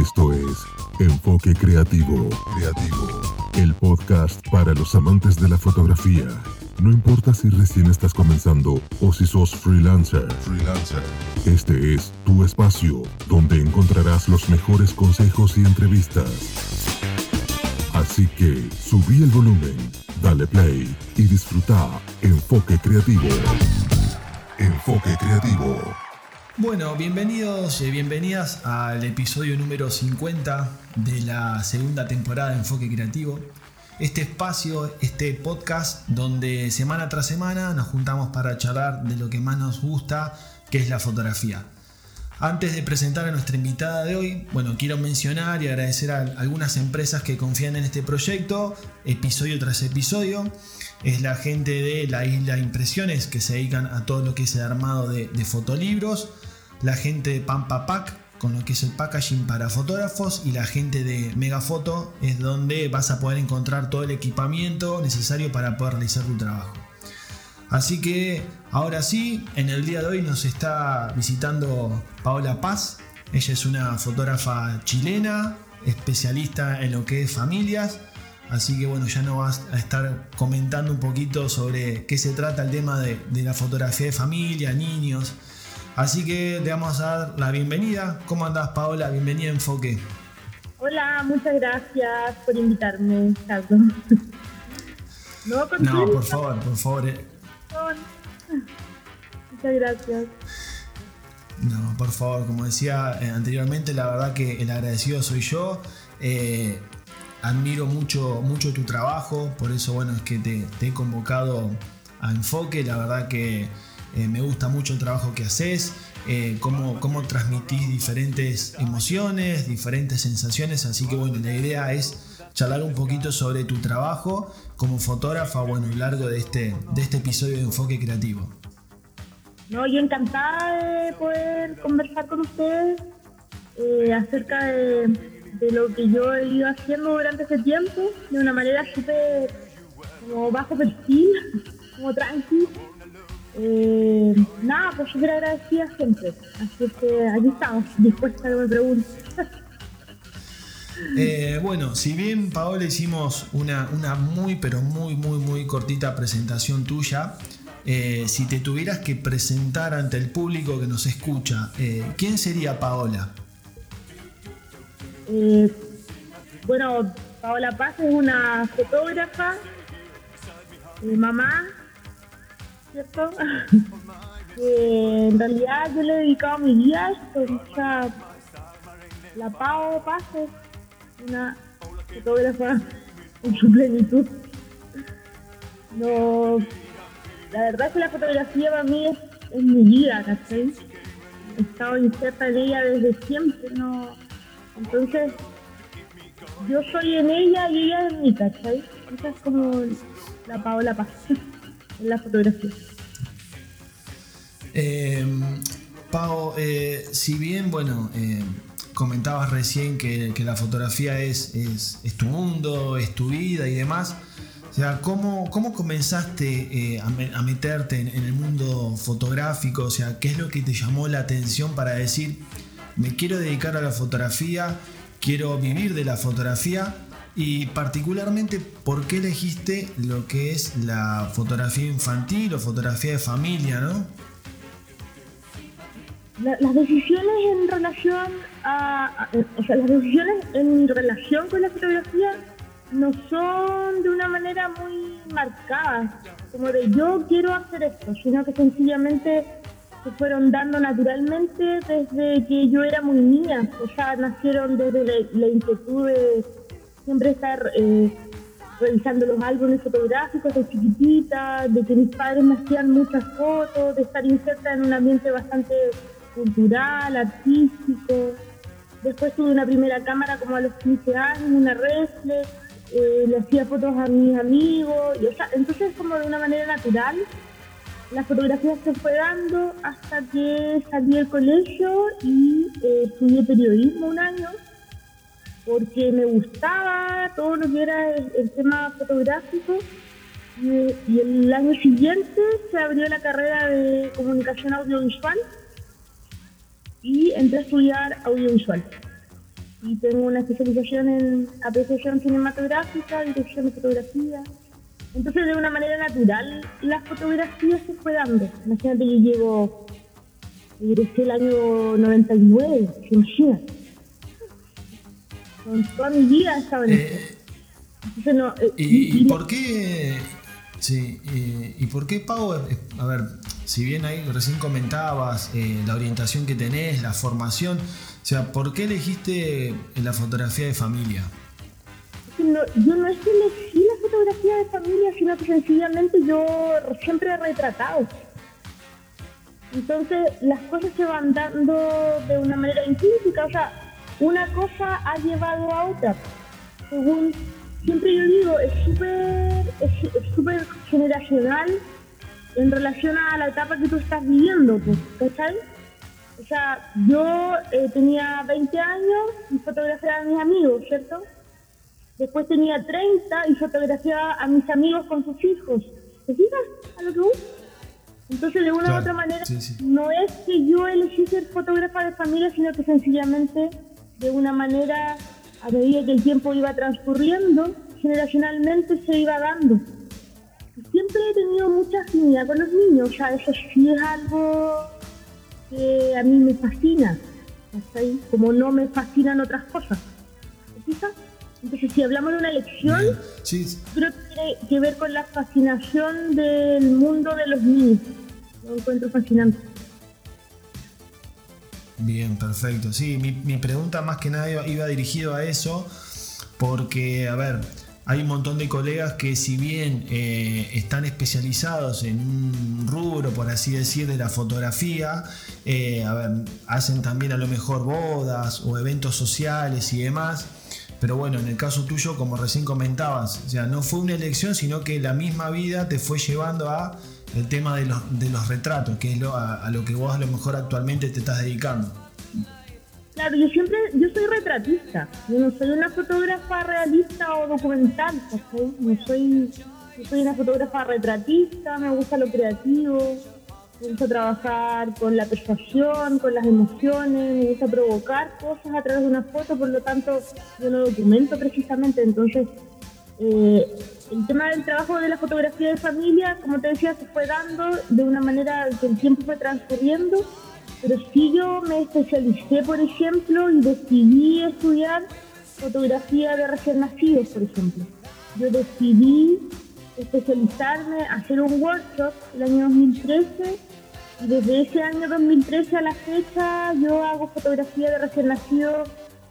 Esto es Enfoque Creativo. Creativo. El podcast para los amantes de la fotografía. No importa si recién estás comenzando o si sos freelancer. Freelancer. Este es tu espacio donde encontrarás los mejores consejos y entrevistas. Así que subí el volumen, dale play y disfruta Enfoque Creativo. Enfoque Creativo. Bueno, bienvenidos y bienvenidas al episodio número 50 de la segunda temporada de Enfoque Creativo. Este espacio, este podcast donde semana tras semana nos juntamos para charlar de lo que más nos gusta, que es la fotografía. Antes de presentar a nuestra invitada de hoy, bueno, quiero mencionar y agradecer a algunas empresas que confían en este proyecto, episodio tras episodio. Es la gente de la Isla Impresiones que se dedican a todo lo que es el armado de, de fotolibros la gente de Pampa Pack con lo que es el packaging para fotógrafos y la gente de Megafoto es donde vas a poder encontrar todo el equipamiento necesario para poder realizar tu trabajo. Así que ahora sí, en el día de hoy nos está visitando Paola Paz. Ella es una fotógrafa chilena, especialista en lo que es familias. Así que bueno, ya nos vas a estar comentando un poquito sobre qué se trata el tema de, de la fotografía de familia, niños, Así que le vamos a dar la bienvenida. ¿Cómo andás, Paola? Bienvenida a Enfoque. Hola, muchas gracias por invitarme, Carlos. no, no, por favor, por favor. Eh. Muchas gracias. No, por favor, como decía eh, anteriormente, la verdad que el agradecido soy yo. Eh, admiro mucho, mucho tu trabajo, por eso bueno es que te, te he convocado a Enfoque. La verdad que eh, me gusta mucho el trabajo que haces, eh, cómo, cómo transmitís diferentes emociones, diferentes sensaciones, así que bueno, la idea es charlar un poquito sobre tu trabajo como fotógrafa, bueno, a lo largo de este, de este episodio de Enfoque Creativo. No, yo encantada de poder conversar con ustedes eh, acerca de, de, lo que yo he ido haciendo durante ese tiempo, de una manera súper como bajo perfil, como tranquila eh, nada, pues súper agradecida siempre. Así que aquí estamos, dispuesta a que me pregunten. Eh, bueno, si bien Paola hicimos una, una, muy pero muy muy muy cortita presentación tuya, eh, si te tuvieras que presentar ante el público que nos escucha, eh, ¿quién sería Paola? bueno, Paola Paz es una fotógrafa, mamá, ¿cierto? en realidad yo le he dedicado mi vida a la Pau Pase, una fotógrafa en su plenitud. No, la verdad es que la fotografía para mí es, mi vida, ¿cachai? He estado inserta en ella desde siempre, ¿no? Entonces, yo soy en ella y ella en mí, ¿cachai? Esa es como la Paola Paz la fotografía. Pau, eh, si bien, bueno, eh, comentabas recién que, la fotografía es, es, tu mundo, es tu vida y demás, o sea, ¿cómo, cómo comenzaste eh, a, meterte en, el mundo fotográfico? O sea, ¿qué es lo que te llamó la atención para decir, me quiero dedicar a la fotografía, quiero vivir de la fotografía? Y particularmente, ¿por qué elegiste lo que es la fotografía infantil o fotografía de familia, no? las decisiones en relación a, o sea, las decisiones en relación con la fotografía no son de una manera muy marcada, como de yo quiero hacer esto, sino que sencillamente se fueron dando naturalmente desde que yo era muy niña, o sea, nacieron desde la inquietud de siempre estar eh, revisando los álbumes fotográficos de chiquitita, de que mis padres me hacían muchas fotos, de estar inserta en un ambiente bastante cultural, artístico. Después tuve una primera cámara como a los 15 años, una reflex, eh, le hacía fotos a mis amigos, y, o sea, entonces como de una manera natural la fotografía se fue dando hasta que salí del colegio y eh, estudié periodismo un año porque me gustaba todo lo que era el, tema fotográfico y, el año siguiente se abrió la carrera de comunicación audiovisual y entré a estudiar audiovisual. y tengo una especialización en apreciación cinematográfica, dirección de fotografía. Entonces, de una manera natural, la fotografía se fue dando. Imagínate, yo llevo, egresé el año 99, imagínate. Con toda mi vida estaba en eh, Entonces, no, eh, ¿Y, por qué? Sí, y, por qué, Pau? Eh, a ver, si bien ahí recién comentabas la orientación que tenés, la formación, o sea, ¿por qué elegiste la fotografía de familia? yo no es que elegí la fotografía de familia, sino que sencillamente yo siempre he retratado. Entonces las cosas se van dando de una manera intrínseca, o sea, una cosa ha llevado a otra. Según siempre yo digo, es súper es, súper generacional en relación a la etapa que tú estás viviendo, pues, ¿cachai? O sea, yo eh, tenía 20 años y fotografiaba a mis amigos, ¿cierto? Después tenía 30 y fotografiaba a mis amigos con sus hijos. ¿Te fijas a lo que voy? Entonces, de una u otra manera, no es que yo elegí ser fotógrafa de familia, sino que sencillamente, de una manera, a medida que el tiempo iba transcurriendo, generacionalmente se iba dando. Siempre he tenido mucha afinidad con los niños, o sea, eso sí es algo que a mí me fascina, Como no me fascinan otras cosas. Entonces, si hablamos de una elección, creo que tiene que ver con la fascinación del mundo de los niños. Lo encuentro fascinante. Bien, perfecto. Sí, mi, mi pregunta más que nada iba, dirigido a eso, porque, a ver, hay un montón de colegas que si bien eh, están especializados en un rubro, por así decir, de la fotografía, eh, hacen también a lo mejor bodas o eventos sociales y demás. Pero bueno, en el caso tuyo, como recién comentabas, o sea, no fue una elección, sino que la misma vida te fue llevando a el tema de los, de los retratos, que es lo, a lo que vos a lo mejor actualmente te estás dedicando. Claro, yo siempre, yo soy retratista, yo no soy una fotógrafa realista o documental, No soy, yo soy una fotógrafa retratista, me gusta lo creativo, me gusta trabajar con la persuasión, con las emociones, me gusta provocar cosas a través de una foto, por lo tanto yo no documento precisamente, entonces eh, el tema del trabajo de la fotografía de familia, como te decía, se fue dando de una manera que el tiempo fue transcurriendo pero sí yo me especialicé, por ejemplo, y decidí estudiar fotografía de recién nacidos, por ejemplo. Yo decidí especializarme, hacer un workshop el año 2013 y desde ese año 2013 a la fecha yo hago fotografía de recién nacidos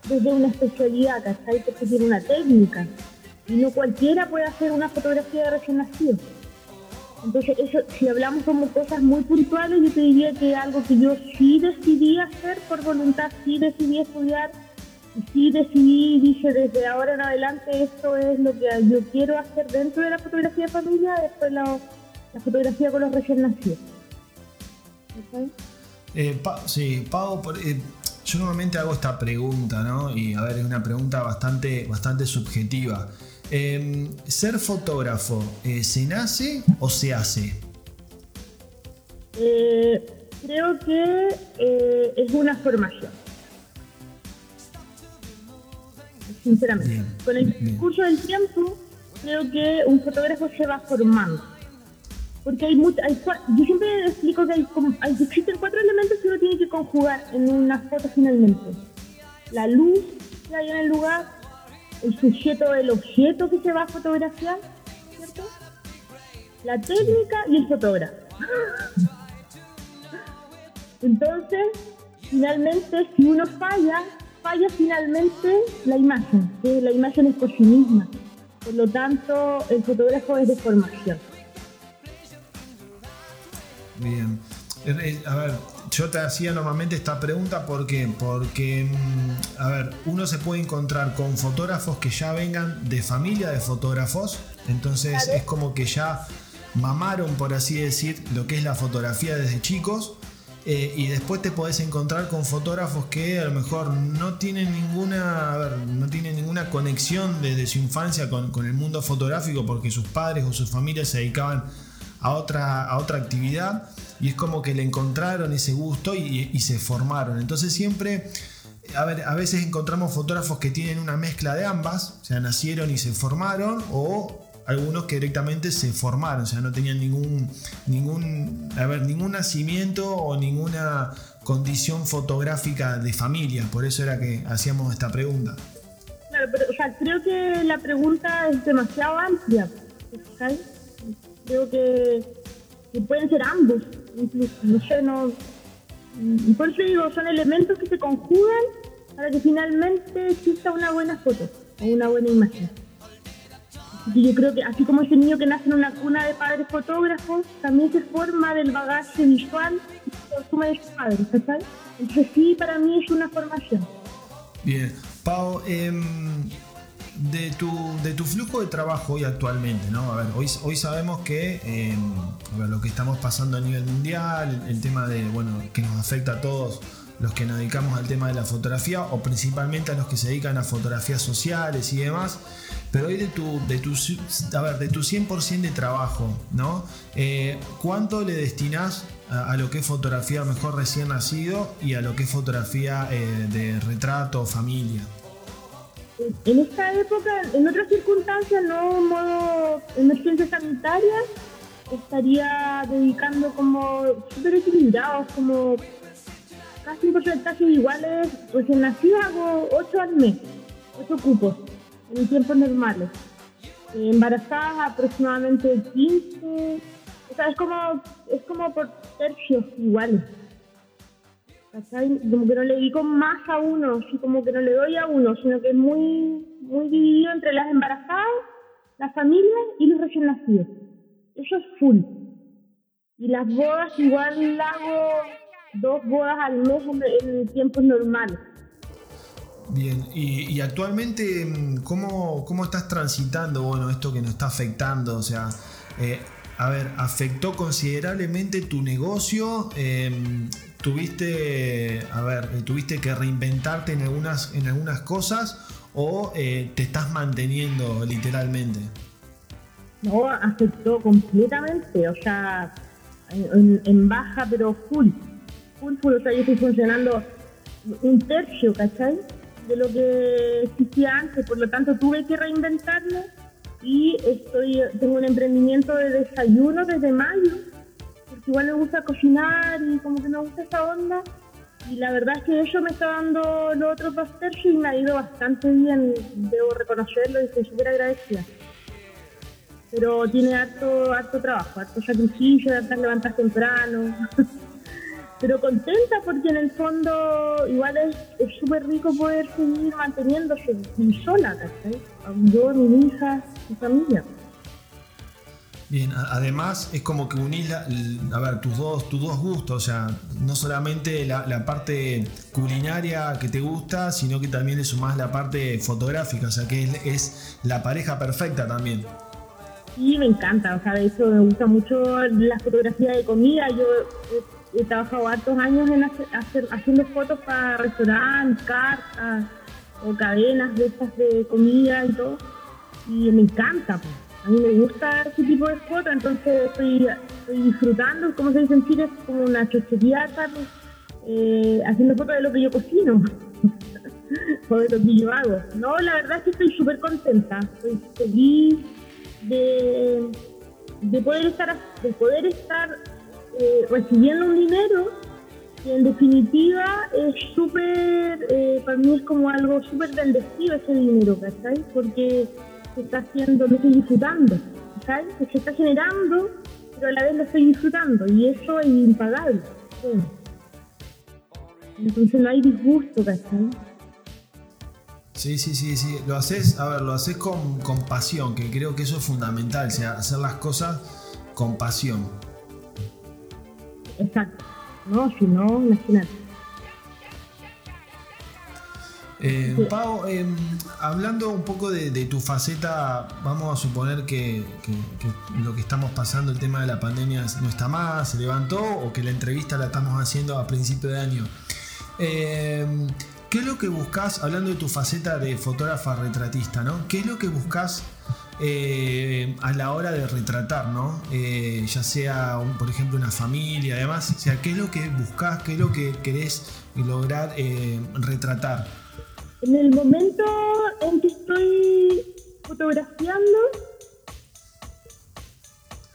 desde una especialidad, ¿cachai? Porque tiene una técnica y no cualquiera puede hacer una fotografía de recién nacidos. Entonces, eso, si hablamos como cosas muy puntuales, yo te diría que algo que yo sí decidí hacer por voluntad, sí decidí estudiar, sí decidí, dije desde ahora en adelante esto es lo que yo quiero hacer dentro de la fotografía de familia, después la, fotografía con los recién nacidos. Eh, sí, Pau, eh, yo normalmente hago esta pregunta, ¿no? Y a ver, es una pregunta bastante, bastante subjetiva. Em, ¿Ser fotógrafo eh, se nace o se hace? Eh, creo que eh, es una formación. Sinceramente. Con el curso del tiempo, creo que un fotógrafo se va formando. Porque hay, mucho, yo siempre explico que hay, existen cuatro elementos que uno tiene que conjugar en una foto finalmente. La luz que hay en el lugar, el sujeto del objeto que se va a fotografiar, ¿cierto? La técnica y el fotógrafo. Entonces, finalmente, si uno falla, falla finalmente la imagen, que la imagen es por sí misma. Por lo tanto, el fotógrafo es de formación. Bien. Eh, eh, a ver, yo te hacía normalmente esta pregunta porque, porque, mm, a ver, uno se puede encontrar con fotógrafos que ya vengan de familia de fotógrafos, entonces es como que ya mamaron, por así decir, lo que es la fotografía desde chicos. Eh, y después te podés encontrar con fotógrafos que a lo mejor no tienen ninguna, a ver, no tienen ninguna conexión desde su infancia con, con el mundo fotográfico porque sus padres o sus familias se dedicaban a otra, a otra actividad y es como que le encontraron ese gusto y, se formaron. Entonces siempre a ver, a veces encontramos fotógrafos que tienen una mezcla de ambas, o sea, nacieron y se formaron, o algunos que directamente se formaron, o sea, no tenían ningún, ningún, a ver, ningún nacimiento o ninguna condición fotográfica de familia, por eso era que hacíamos esta pregunta. Claro, pero o sea, creo que la pregunta es demasiado amplia, ¿sabes? Creo que, que pueden ser ambos, incluso, no sé, no... Por eso digo, son elementos que se conjugan para que finalmente exista una buena foto o una buena imagen. Y yo creo que así como ese niño que nace en una cuna de padres fotógrafos, también se forma del bagaje visual que consume de sus padres, ¿sabes? Entonces sí, para mí es una formación. Bien, Pau, em, de, tu, de tu flujo de trabajo hoy actualmente, ¿no? A ver, hoy, hoy sabemos que em, a ver, lo que estamos pasando a nivel mundial, el, tema de, bueno, que nos afecta a todos los que nos dedicamos al tema de la fotografía o principalmente a los que se dedican a fotografías sociales y demás. Pero hoy de tu, de tu, a ver, de tu 100% de trabajo, ¿no? Eh, ¿Cuánto le destinas a, lo que es fotografía mejor recién nacido y a lo que es fotografía eh, de retrato, familia? En esta época, en otras circunstancias, no en modo emergencia sanitaria, estaría dedicando como súper equilibrados, como casi un porcentaje iguales, recién nacido hago 8 al mes, 8 cupos en tiempos normales. Embarazadas aproximadamente 15, o sea, es como, es como por tercios iguales. ¿Cachai? Como que no le dedico más a uno, así como que no le doy a uno, sino que es muy, muy dividido entre las embarazadas, las familias y los recién nacidos. Eso es full. Y las bodas igual hago dos bodas al mes en, tiempos normales. Bien, y, actualmente, ¿cómo, ¿cómo estás transitando bueno, esto que nos está afectando? O sea, eh, a ver, ¿afectó considerablemente tu negocio? Eh, ¿Tuviste, a ver, tuviste que reinventarte en algunas, en algunas cosas o eh, te estás manteniendo literalmente? No, afectó completamente, o sea, en, baja pero full, full, full, o sea, yo estoy funcionando un tercio, ¿cachai? de lo que existía antes, por lo tanto tuve que reinventarme y estoy tengo un emprendimiento de desayuno desde mayo, igual me gusta cocinar y como que me gusta esa onda y la verdad es que eso me está dando los otros dos tercios y me ha ido bastante bien, debo reconocerlo y estoy súper agradecida. Pero tiene harto, harto trabajo, harto sacrificio, de levantar temprano. pero contenta porque en el fondo igual es súper rico poder seguir manteniéndose sola, ¿cachai? Yo, mi hija, mi familia. Bien, además es como que unís la, a ver, tus dos, tus dos gustos, o sea, no solamente la, parte culinaria que te gusta, sino que también le sumás la parte fotográfica, o sea que es, la pareja perfecta también. Sí, me encanta, o sea, de hecho me gusta mucho la fotografía de comida, yo he trabajado hartos años en hacer, haciendo fotos para restaurantes, cartas o cadenas de estas de comida y todo. Y me encanta, pues. A mí me gusta ese tipo de fotos, entonces estoy, disfrutando, como se dice en Chile, es como una chochería, eh, haciendo fotos de lo que yo cocino o de lo que yo hago. No, la verdad es que estoy súper contenta, estoy feliz de, de poder estar, de poder estar eh, recibiendo un dinero que en definitiva es súper, eh, para mí es como algo súper bendecido ese dinero, ¿cachai? Porque se está haciendo, lo estoy disfrutando, ¿cachai? Se está generando, pero a la vez lo estoy disfrutando y eso es impagable. Entonces no hay disgusto, ¿cachai? Sí, sí, sí, sí. Lo haces, a ver, lo haces con, con pasión, que creo que eso es fundamental, o sea, hacer las cosas con pasión. Exacto. No, si no, imagínate. Eh. Pau, eh, hablando un poco de, tu faceta, vamos a suponer que, lo que estamos pasando, el tema de la pandemia no está más, se levantó o que la entrevista la estamos haciendo a principio de año. Eh, ¿Qué es lo que buscas, hablando de tu faceta de fotógrafa retratista, ¿no? ¿Qué es lo que buscas eh, a la hora de retratar, ¿no? Eh, ya sea, por ejemplo, una familia, además, o sea, ¿qué es lo que buscas, qué es lo que querés lograr eh, retratar? En el momento en que estoy fotografiando,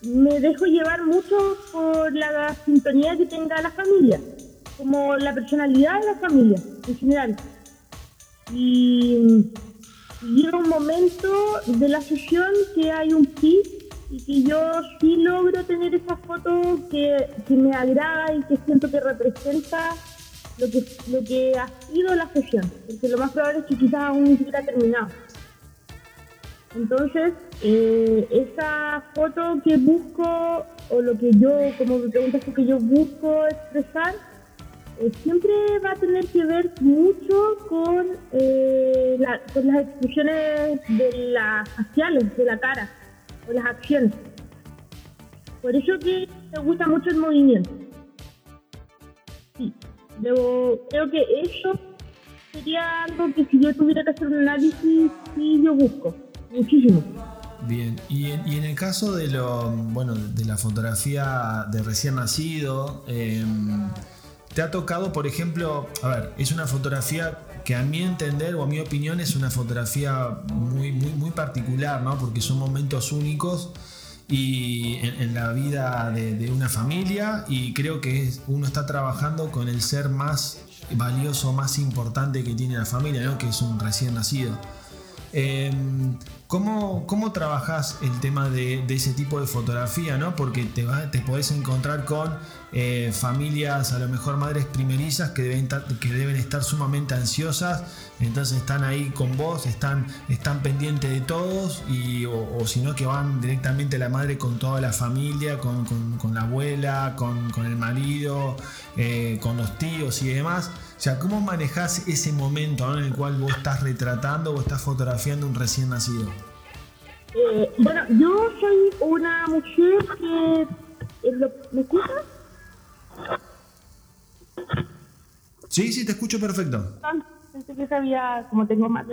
me dejo llevar mucho por la sintonía que tenga la familia, como la personalidad de la familia en general. Y llega un momento de la sesión que hay un pic y que yo sí logro tener esa foto que, me agrada y que siento que representa lo que, lo que ha sido la sesión, porque lo más probable es que quizás aún ni siquiera terminado. Entonces, eh, esa foto que busco, o lo que yo, como me preguntas que yo busco expresar, eh, siempre va a tener que ver mucho con, eh, con las expresiones de las faciales, de la cara, o las acciones. Por eso que me gusta mucho el movimiento. Sí, creo que eso sería algo que si yo tuviera que hacer un análisis, sí yo busco muchísimo. Bien, y en, y en, el caso de lo, bueno, de la fotografía de recién nacido, em, ¿te ha tocado, por ejemplo, a ver, es una fotografía que a mi entender o a mi opinión es una fotografía muy, muy, muy particular, ¿no? Porque son momentos únicos y en, la vida de, una familia y creo que uno está trabajando con el ser más valioso, más importante que tiene la familia, ¿no? Que es un recién nacido. Em, ¿Cómo, ¿Cómo trabajas el tema de, ese tipo de fotografía? ¿no? Porque te, te podés encontrar con eh, familias, a lo mejor madres primerizas, que deben, que deben estar sumamente ansiosas, entonces están ahí con vos, están, están pendientes de todos, y, o, si no, que van directamente la madre con toda la familia, con, la abuela, con, el marido, eh, con los tíos y demás. Sea, ¿cómo manejas ese momento en el cual vos estás retratando o estás fotografiando un recién nacido? Eh, bueno, yo soy una mujer que... Eh, ¿Me escuchas? Sí, sí, te escucho perfecto. Pensé que sabía, como tengo más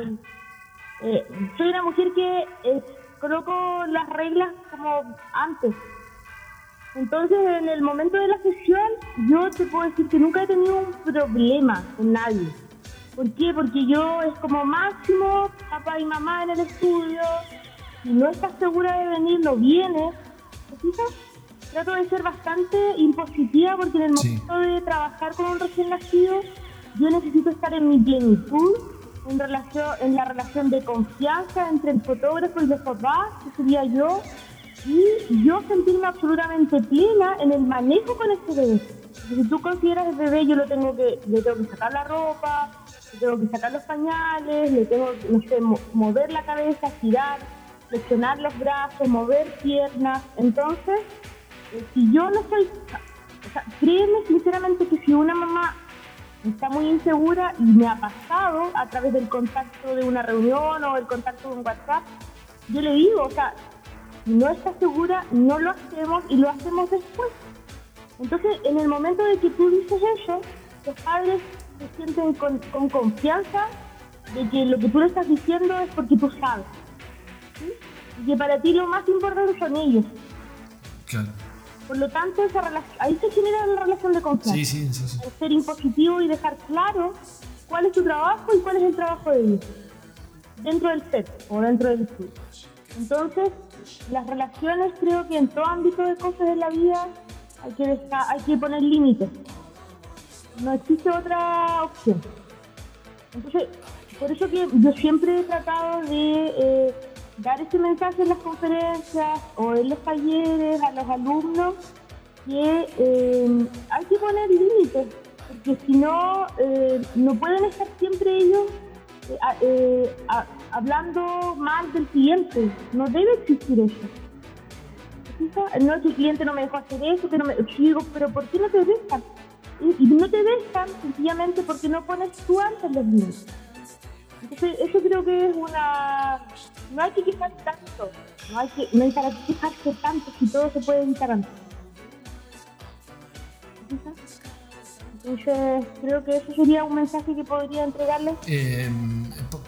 eh, soy una mujer que coloco las reglas como antes. Entonces, en el momento de la sesión, yo te puedo decir que nunca he tenido un problema con nadie. ¿Por qué? Porque yo es como máximo papá y mamá en el estudio. Si no estás segura de venir, no vienes. Trato de ser bastante impositiva porque en el momento de trabajar con un recién nacido, yo necesito estar en mi plenitud, en, relación, en la relación de confianza entre el fotógrafo y los papás, que sería yo, y yo sentirme absolutamente plena en el manejo con este bebé. Si tú consideras el bebé, yo lo tengo que, le tengo que sacar la ropa, le tengo que sacar los pañales, le tengo no sé, mover la cabeza, girar, flexionar los brazos, mover piernas. Entonces, eh, si yo no soy, o sea, créeme sinceramente que si una mamá está muy insegura y me ha pasado a través del contacto de una reunión o el contacto de un WhatsApp, yo le digo, o sea, no está segura, no lo hacemos y lo hacemos después. Entonces, en el momento de que tú dices eso, los padres se sienten con, confianza de que lo que tú le estás diciendo es porque tú sabes. Y que para ti lo más importante son ellos. Claro. Por lo tanto, esa ahí se genera la relación de confianza. Sí, sí, sí, Ser impositivo y dejar claro cuál es tu trabajo y cuál es el trabajo de ellos. Dentro del set o dentro del estudio. Entonces, las relaciones creo que en todo ámbito de cosas de la vida hay que, hay que poner límites. No existe otra opción. Entonces, por eso que yo siempre he tratado de eh, dar ese mensaje en las conferencias o en los talleres a los alumnos que eh, hay que poner límites, porque si no, eh, no pueden estar siempre ellos hablando mal del cliente. No debe existir eso. No que el cliente no me dejó hacer eso, que no me... digo, pero ¿por qué no te dejan? Y, no te dejan sencillamente porque no pones tú antes los límites. Entonces, eso creo que es una... No hay que quejarse tanto. No hay, que, no hay para quejarse tanto si todo se puede evitar antes. Entonces, creo que eso sería un mensaje que podría entregarles. Eh,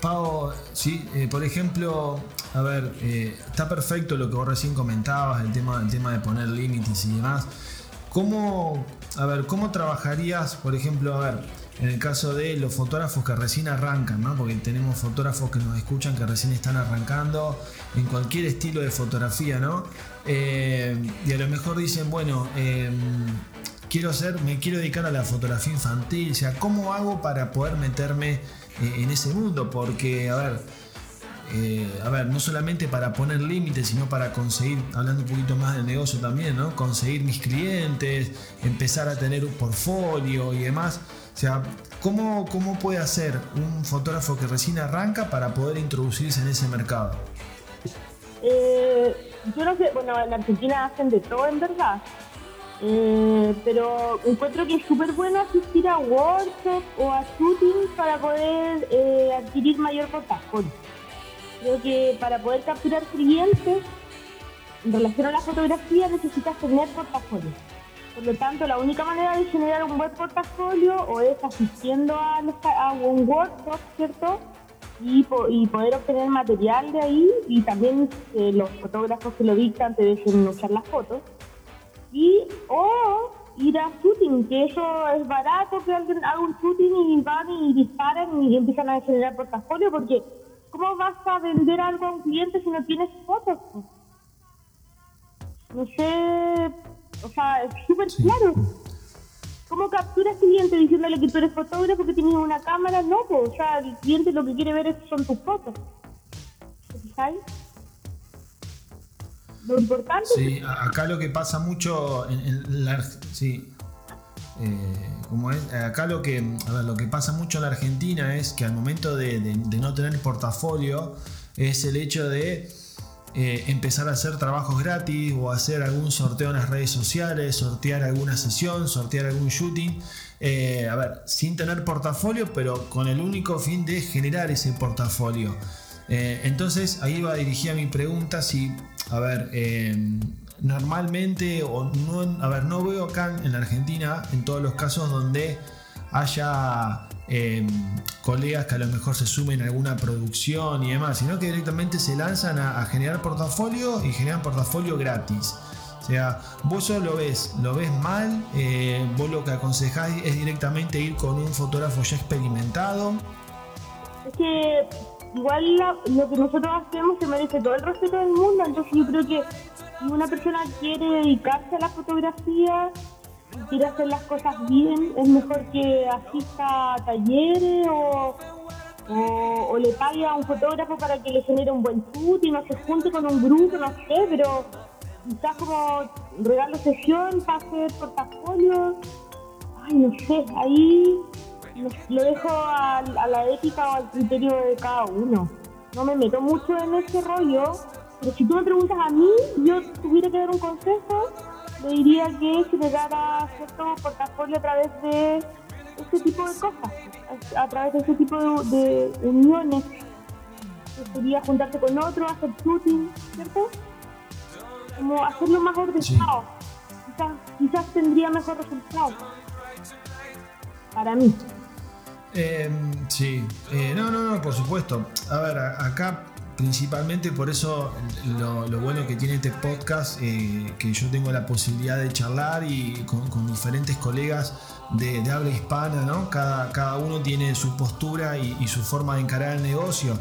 Pau, sí, eh, por ejemplo, a ver, eh, está perfecto lo que vos recién comentabas, el tema, el tema de poner límites y demás. ¿Cómo, a ver, cómo trabajarías, por ejemplo, a ver, en el caso de los fotógrafos que recién arrancan, ¿no? porque tenemos fotógrafos que nos escuchan que recién están arrancando en cualquier estilo de fotografía, ¿no? Eh, y a lo mejor dicen, bueno, em, quiero ser, me quiero dedicar a la fotografía infantil, o sea, ¿cómo hago para poder meterme eh, en ese mundo? Porque, a ver, eh, a ver, no solamente para poner límites, sino para conseguir, hablando un poquito más del negocio también, ¿no? Conseguir mis clientes, empezar a tener un portfolio y demás. O sea, ¿cómo, ¿cómo puede hacer un fotógrafo que recién arranca para poder introducirse en ese mercado? Eh, yo no sé, bueno, en Argentina hacen de todo en verdad. Eh, pero encuentro que es súper bueno asistir a workshops o a shootings para poder eh, adquirir mayor portafolio. Creo que para poder capturar clientes en relación a la fotografía necesitas tener portafolio. Por lo tanto, la única manera de generar un buen portafolio o es asistiendo a, un workshop, ¿cierto? Y, poder obtener material de ahí y también eh, los fotógrafos que lo dictan te dejen usar las fotos. Y, o ir a shooting, que eso es barato, que alguien haga un shooting y van y disparan y empiezan a generar portafolio, porque ¿cómo vas a vender algo a un cliente si no tienes fotos? No sé, o sea, es súper claro. ¿Cómo capturas cliente diciéndole que tú eres fotógrafo, que tienes una cámara? No, pues, o sea, el cliente lo que quiere ver son tus fotos. ¿Sabes? Lo importante. Sí, acá lo que pasa mucho en, la. Sí. Eh, como es, acá lo que, a ver, lo que pasa mucho en la Argentina es que al momento de, de no tener portafolio es el hecho de eh, empezar a hacer trabajos gratis o hacer algún sorteo en las redes sociales, sortear alguna sesión, sortear algún shooting. Eh, a ver, sin tener portafolio, pero con el único fin de generar ese portafolio. Eh, entonces ahí va dirigida mi pregunta si, a ver, normalmente, o no, a ver, no veo acá en la Argentina, en todos los casos donde haya Em, colegas que a lo mejor se sumen a alguna producción y demás, sino que directamente se lanzan a, generar portafolio y generan portafolio gratis. O sea, vos solo lo ves, lo ves mal, eh, vos lo que aconsejáis es directamente ir con un fotógrafo ya experimentado. Es igual lo que nosotros hacemos se merece todo el respeto del mundo, entonces yo creo que si una persona quiere dedicarse a la fotografía, quiere hacer las cosas bien, es mejor que asista a talleres o, o, le pague a un fotógrafo para que le genere un buen shoot y no se junte con un grupo, no sé, pero quizás como regalo sesión para hacer portafolio, ay, no sé, ahí lo dejo a, a la ética o al criterio de cada uno. No me meto mucho en ese rollo, pero si tú me preguntas a mí, yo tuviera que dar un consejo, le diría que generara cierto portafolio a través de este tipo de cosas, a través de este tipo de, uniones, que sería juntarte con otro, hacer shooting, ¿cierto? Como hacerlo más ordenado. Quizás, quizás tendría mejor resultado. Para mí. Eh, sí, eh, no, no, no, por supuesto. A ver, acá principalmente por eso lo, bueno que tiene este podcast, eh, que yo tengo la posibilidad de charlar y con, diferentes colegas de, habla hispana, ¿no? Cada, cada, uno tiene su postura y, su forma de encarar el negocio.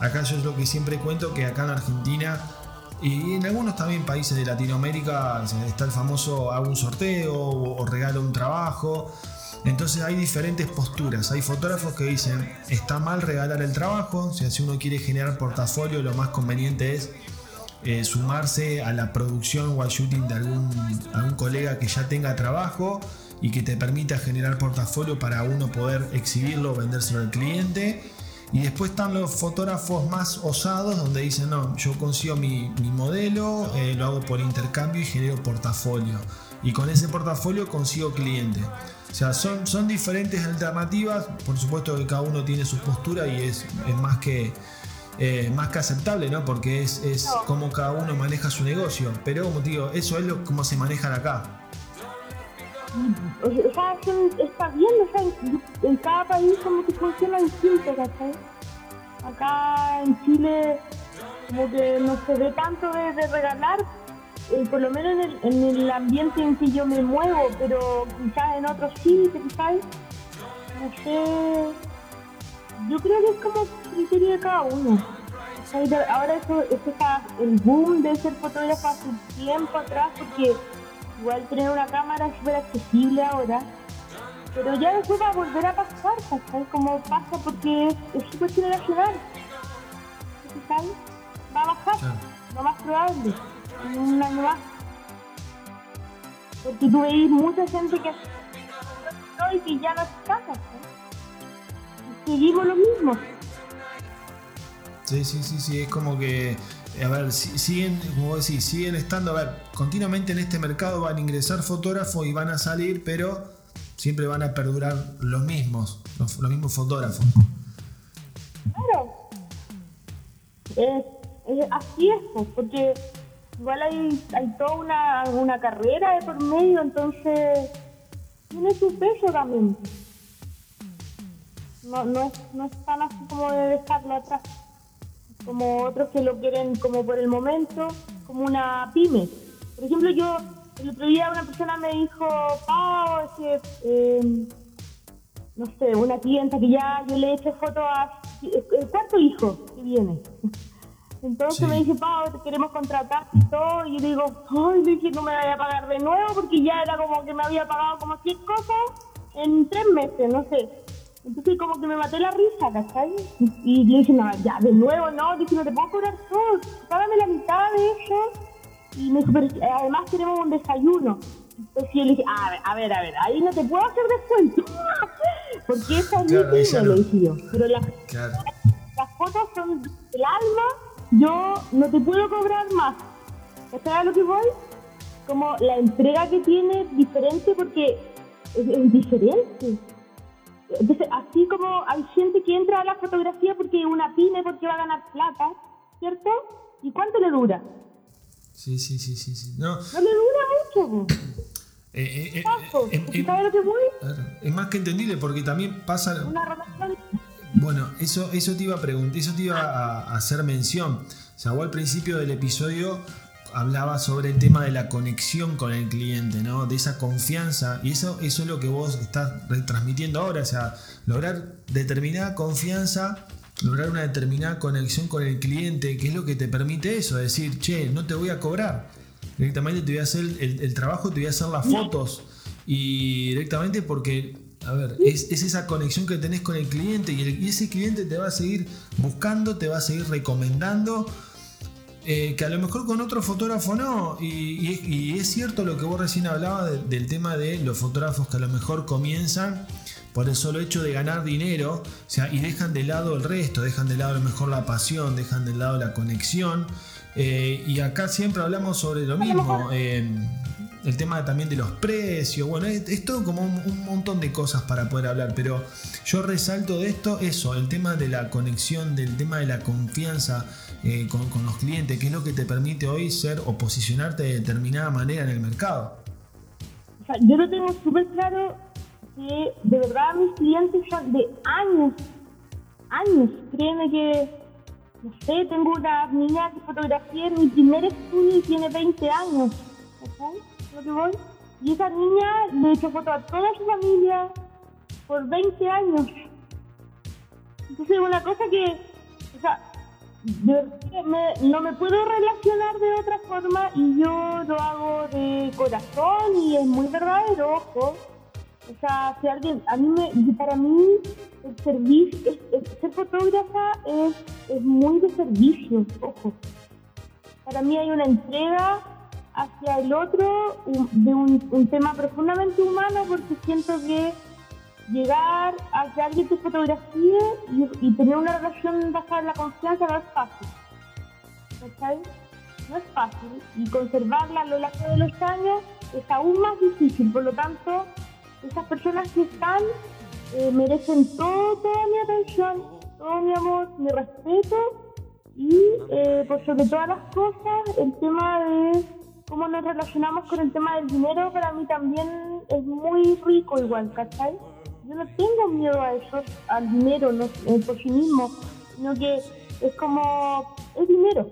Acá yo es lo que siempre cuento, que acá en Argentina y en algunos también países de Latinoamérica está el famoso hago un sorteo o regalo un trabajo. Entonces hay diferentes posturas. Hay fotógrafos que dicen, está mal regalar el trabajo, o sea, si uno quiere generar portafolio, lo más conveniente es eh, sumarse a la producción o al shooting de algún, colega que ya tenga trabajo y que te permita generar portafolio para uno poder exhibirlo o vendérselo al cliente. Y después están los fotógrafos más osados donde dicen, no, yo consigo mi, modelo, eh, lo hago por intercambio y genero portafolio. Y con ese portafolio consigo cliente. O sea, son, son diferentes alternativas. Por supuesto que cada uno tiene su postura y es, más que eh, más que aceptable, ¿no? Porque es, es como cada uno maneja su negocio. Pero como digo, eso es lo como se manejan acá. O sea, está bien, o sea, en, cada país como que funciona distinto, ¿cachai? Acá en Chile como que no se ve tanto de, regalar, eh, por lo menos en el, ambiente en que yo me muevo, pero quizás en otros sí, quizás, no sé, yo creo que es como criterio de cada uno. Ahora eso, eso está el boom de ser fotógrafo hace un tiempo atrás, porque igual tener una cámara es súper accesible ahora, pero ya después va a volver a pasar, ¿sabes? Como pasa porque es súper generacional, ¿sabes? Va a bajar, lo más probable, en un año más. Porque tú veis mucha gente que y que ya no está, ¿sabes? Y seguimos lo mismo. Sí, sí, sí, sí, es como que, a ver, siguen, como decís, siguen estando, a ver, continuamente en este mercado van a ingresar fotógrafos y van a salir, pero siempre van a perdurar los mismos, los, mismos fotógrafos. Claro, así es, pues, porque igual hay, hay toda una, una carrera de por medio, entonces tiene su peso también. No, no, es, no es tan así como de dejarlo atrás como otros que lo quieren como por el momento, como una pyme. Por ejemplo, yo el otro día una persona me dijo, Pau, es que, eh, no sé, una clienta que ya yo le he hecho fotos a el cuarto hijo que viene. Entonces me dice, Pau, te queremos contratar y todo. Y yo digo, ay, dije, no me vaya a pagar de nuevo porque ya era como que me había pagado como 100 cosas en tres meses, no sé. Entonces como que me maté la risa, ¿cachai? Y, le dije, no, ya, de nuevo, no, dije, no te puedo cobrar todo, págame la mitad de eso. Y me dijo, pero además tenemos un desayuno. Entonces yo le dije, a ver, a ver, a ver, ahí no te puedo hacer descuento. Porque esa es mi pyme, le dije yo. Pero las, las fotos son del alma, yo no te puedo cobrar más. ¿Sabes a lo que voy? Como la entrega que tiene es diferente porque es diferente. Entonces, así como hay gente que entra a la fotografía porque una pyme, porque va a ganar plata, ¿cierto? ¿Y cuánto le dura? Sí, sí, sí, sí. sí. No, no le dura mucho. Eh, eh, eh, ¿Sabes lo que voy? Es más que entendible porque también pasa... Una relación... Bueno, eso, eso te iba a preguntar, eso te iba a, a hacer mención. O sea, vos al principio del episodio hablaba sobre el tema de la conexión con el cliente, ¿no? De esa confianza. Y eso, eso es lo que vos estás transmitiendo ahora. O sea, lograr determinada confianza, lograr una determinada conexión con el cliente, que es lo que te permite eso. Decir, che, no te voy a cobrar. Directamente te voy a hacer el, trabajo, te voy a hacer las fotos. Y directamente porque a ver, es, esa conexión que tenés con el cliente y, y, ese cliente te va a seguir buscando, te va a seguir recomendando eh, que a lo mejor con otro fotógrafo no. Y, es cierto lo que vos recién hablabas del tema de los fotógrafos que a lo mejor comienzan por el solo hecho de ganar dinero, o sea, y dejan de lado el resto, dejan de lado a lo mejor la pasión, dejan de lado la conexión. Eh, y acá siempre hablamos sobre lo mismo. Eh, el tema también de los precios, bueno, es, todo como un, montón de cosas para poder hablar, pero yo resalto de esto eso, el tema de la conexión, del tema de la confianza eh, con, los clientes, que es lo que te permite hoy ser o posicionarte de determinada manera en el mercado. O sea, yo lo tengo súper claro que de verdad mis clientes son de años, años, créeme que, no sé, tengo una niña que fotografía en mi primer estudio y tiene 20 años, y esa niña le he hecho fotos a toda su familia por 20 años. Entonces, una cosa que, o sea, no me puedo relacionar de otra forma y yo lo hago de corazón y es muy verdadero, ojo. O sea, si alguien, a mí me, para mí el servicio, ser fotógrafa es, es muy de servicio, ojo. Para mí hay una entrega hacia el otro de un, tema profundamente humano porque siento que llegar a que alguien te fotografíe y, tener una relación basada en la confianza no es fácil. ¿Cachai? No es fácil. Y conservarla a lo largo de los años es aún más difícil. Por lo tanto, esas personas que están eh, merecen todo, toda mi atención, todo mi amor, mi respeto y eh, por sobre todas las cosas el tema de cómo nos relacionamos con el tema del dinero, para mí también es muy rico igual, ¿cachai? Yo no tengo miedo a eso, al dinero no, eh, por sí mismo, sino que es como, es dinero.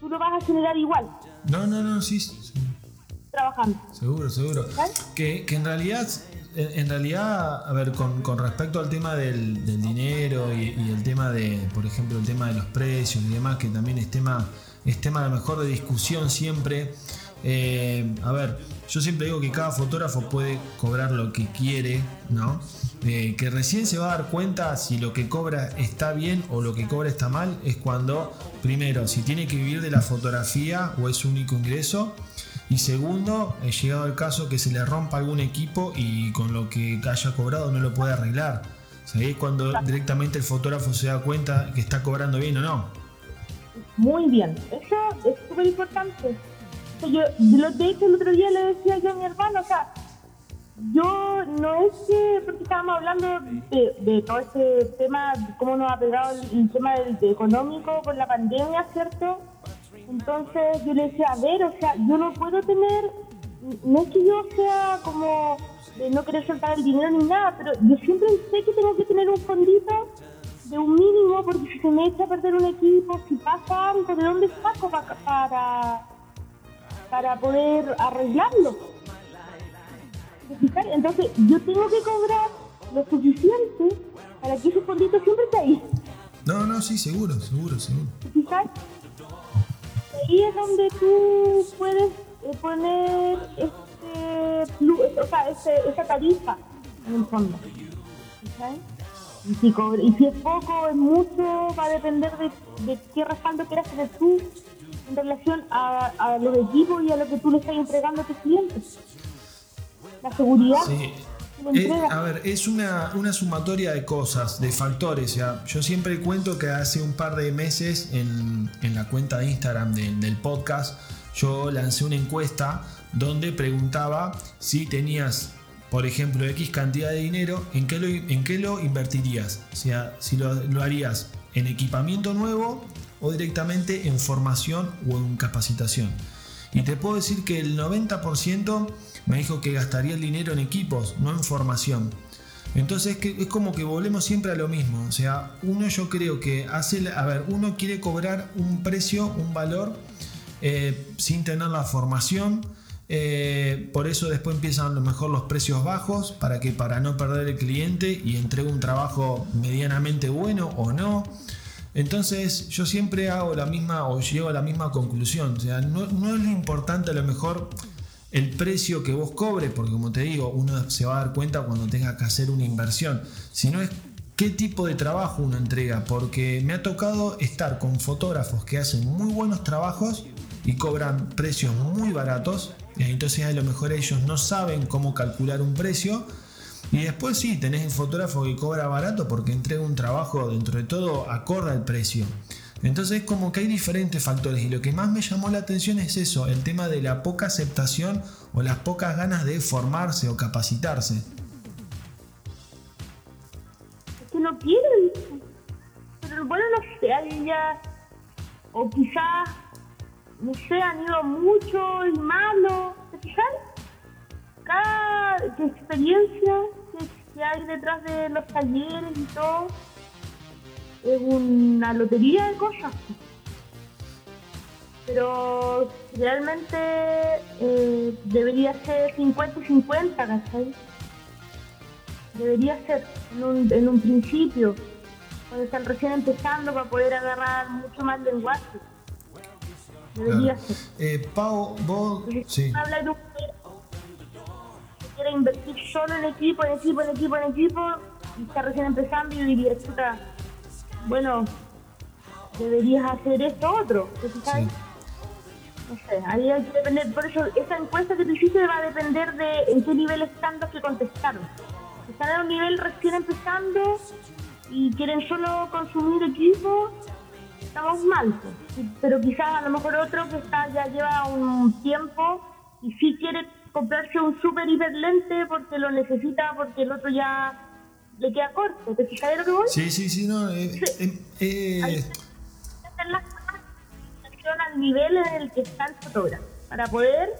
Tú lo vas a generar igual. No, no, no, sí, sí. Trabajando. Seguro, seguro. Que, que en realidad en, realidad, a ver, con, con, respecto al tema del, del dinero y, y, el tema de, por ejemplo, el tema de los precios y demás, que también es tema, es tema a lo mejor de discusión siempre. Eh, a ver, yo siempre digo que cada fotógrafo puede cobrar lo que quiere, ¿no? Eh, que recién se va a dar cuenta si lo que cobra está bien o lo que cobra está mal, es cuando, primero, si tiene que vivir de la fotografía o es su único ingreso, y segundo, he llegado el caso que se le rompa algún equipo y con lo que haya cobrado no lo puede arreglar. O es cuando directamente el fotógrafo se da cuenta que está cobrando bien o no. Muy bien, eso es súper importante. yo, lo de hecho, el otro día le decía yo a mi hermano, o sea, yo no es que, porque estábamos hablando de, todo este tema, cómo nos ha pegado el, tema del, económico por la pandemia, ¿cierto? Entonces yo le decía, a ver, o sea, yo no puedo tener, no es que yo sea como de no querer soltar el dinero ni nada, pero yo siempre sé que tengo que tener un fondito de un mínimo, porque si se me echa a perder un equipo, si pasa algo, ¿de dónde saco para, para poder arreglarlo? Entonces yo tengo que cobrar lo suficiente para que ese fondito siempre esté ahí. No, no, sí, seguro, seguro, seguro ahí es donde tú puedes eh, poner este, o sea, este, esa tarifa en el fondo. Y si, y si es poco, es mucho, va a depender de, qué respaldo quieras tener tú en relación a, a los equipos y a lo que tú le estás entregando a tus clientes. La seguridad. Sí. Eh, a ver, es una, una, sumatoria de cosas, de factores. Ya. Yo siempre cuento que hace un par de meses en, en la cuenta de Instagram del podcast yo lancé una encuesta donde preguntaba si tenías, por ejemplo, X cantidad de dinero, ¿en qué lo, en qué lo invertirías? O sea, si lo, lo harías en equipamiento nuevo o directamente en formación o en capacitación. Y te puedo decir que el 90% me dijo que gastaría el dinero en equipos, no en formación. Entonces es como que volvemos siempre a lo mismo. O sea, uno yo creo que hace, a ver, uno quiere cobrar un precio, un valor, eh, sin tener la formación. Eh, por eso después empiezan a lo mejor los precios bajos, para que para no perder el cliente y entregue un trabajo medianamente bueno o no. Entonces yo siempre hago la misma o llego a la misma conclusión. O sea, no, no es lo importante a lo mejor el precio que vos cobres, porque como te digo, uno se va a dar cuenta cuando tenga que hacer una inversión, sino es qué tipo de trabajo uno entrega, porque me ha tocado estar con fotógrafos que hacen muy buenos trabajos y cobran precios muy baratos, entonces a lo mejor ellos no saben cómo calcular un precio, y después sí, tenés el fotógrafo que cobra barato porque entrega un trabajo dentro de todo acorde al precio. Entonces como que hay diferentes factores y lo que más me llamó la atención es eso, el tema de la poca aceptación o las pocas ganas de formarse o capacitarse. Es que no quieren, pero bueno, no sé, ya, o quizás, no sé, han ido mucho y malo, ¿te? Cada experiencia que hay detrás de los talleres y todo es una lotería de cosas. Pero realmente eh, debería ser 50 y 50, ¿cachai? Debería ser en un principio, cuando están recién empezando para poder agarrar mucho más lenguaje. Ser. Eh, Pau, vos... Sí. Habla de un que quiere invertir solo en equipo, en equipo, en equipo, en equipo, y está recién empezando y diría, chuta, bueno, deberías hacer esto otro. Sí. No sé, ahí hay que depender. Por eso, esa encuesta que tú hiciste va a depender de en qué nivel están los que contestaron. Están en un nivel recién empezando y quieren solo consumir equipo, estamos mal. Pues. Pero quizás a lo mejor otro que está ya lleva un tiempo y sí quiere comprarse un super hiper lente porque lo necesita, porque el otro ya le queda corto. ¿Te fijas de lo que voy? Sí, sí, sí, no. Eh, eh, eh. Que al nivel en el que está el fotógrafo para poder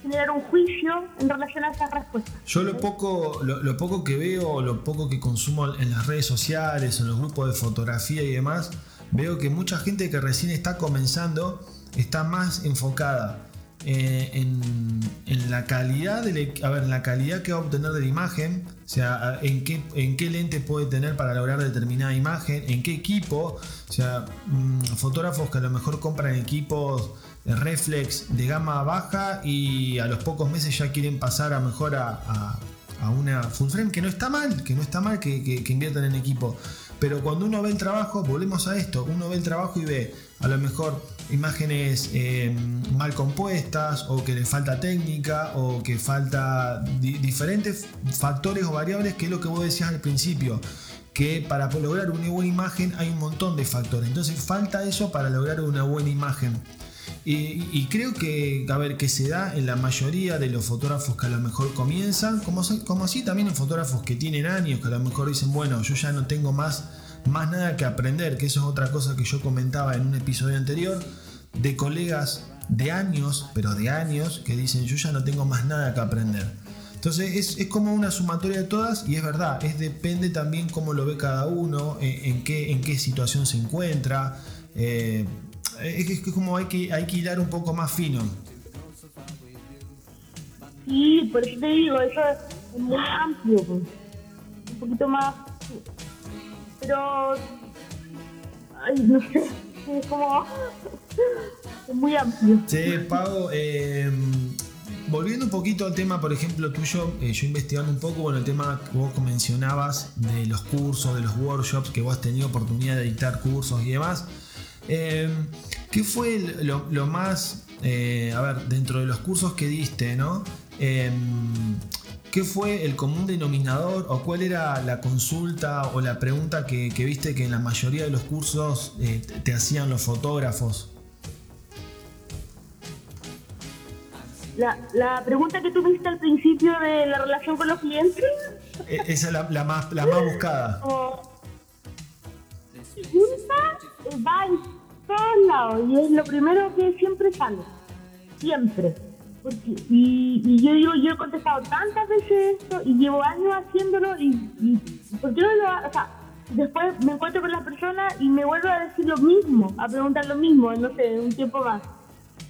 generar un juicio en relación a esas respuestas. Yo lo poco, lo, poco que veo, lo poco que consumo en las redes sociales, en los grupos de fotografía y demás, veo que mucha gente que recién está comenzando está más enfocada eh, en, la calidad de a ver, la calidad que va a obtener de la imagen, o sea, en qué, en qué lente puede tener para lograr determinada imagen, en qué equipo, o sea, mm, fotógrafos que a lo mejor compran equipos reflex de gama baja y a los pocos meses ya quieren pasar a mejor a, una full frame, que no está mal, que no está mal que inviertan en equipo. Pero cuando uno ve el trabajo, volvemos a esto, uno ve el trabajo y ve a lo mejor imágenes eh, mal compuestas o que le falta técnica o que falta diferentes factores o variables que es lo que vos decías al principio que para lograr una buena imagen hay un montón de factores. Entonces falta eso para lograr una buena imagen y, creo que, a ver, que se da en la mayoría de los fotógrafos que a lo mejor comienzan, como, así también en fotógrafos que tienen años, que a lo mejor dicen, bueno, yo ya no tengo más más nada que aprender, que eso es otra cosa que yo comentaba en un episodio anterior, de colegas de años, pero de años, que dicen yo ya no tengo más nada que aprender. Entonces es, como una sumatoria de todas y es verdad, es depende también cómo lo ve cada uno, en, qué, en qué situación se encuentra. Eh, es, como hay que, hay que hilar un poco más fino. Sí, por eso te digo, eso es muy amplio, pues. un poquito más pero. Ay, no sé. Es como. es muy amplio. Sí, Pau, em, volviendo un poquito al tema, por ejemplo, tuyo, eh, yo investigando un poco, bueno, el tema que vos mencionabas de los cursos, de los workshops, que vos has tenido oportunidad de dictar cursos y demás. Em, ¿Qué fue lo, más, eh, a ver, dentro de los cursos que diste, ¿no? Em, ¿Qué fue el común denominador o cuál era la consulta o la pregunta que, viste que en la mayoría de los cursos eh, te hacían los fotógrafos? La, pregunta que tú viste al principio de la relación con los clientes. E, esa es la, más, la más buscada. Pregunta va en todos lados y es lo primero que siempre sale. Siempre y, yo digo, yo he contestado tantas veces esto y llevo años haciéndolo y, y ¿por no lo O sea, después me encuentro con la persona y me vuelvo a decir lo mismo, a preguntar lo mismo, no sé, un tiempo más.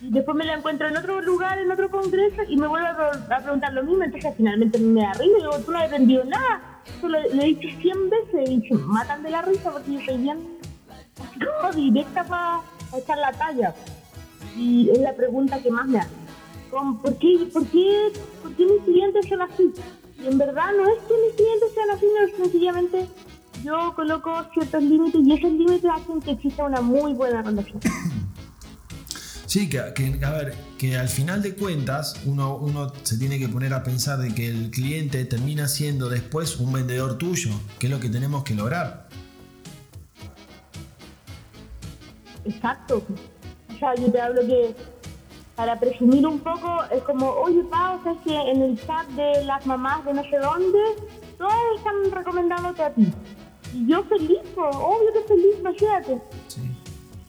Y después me la encuentro en otro lugar, en otro congreso y me vuelvo a, preguntar lo mismo, entonces finalmente me da risa y digo, tú no has vendido nada. Le, he dicho 100 veces y se matan de la risa porque yo soy bien directa para echar la talla. Y es la pregunta que más me hace. ¿por, qué, por, qué, ¿por qué mis clientes son así? Y en verdad no es que mis clientes sean así, no sencillamente yo coloco ciertos límites y esos límites hacen que exista una muy buena relación. Sí, que, a ver, que al final de cuentas uno, uno se tiene que poner a pensar de que el cliente termina siendo después un vendedor tuyo, que es lo que tenemos que lograr. Exacto. O sea, yo te hablo que para presumir un poco, es como, oye, Pau, ¿sabes que en el chat de las mamás de no sé dónde, todas están recomendándote a ti? Y yo feliz, obvio que feliz, imagínate. Sí.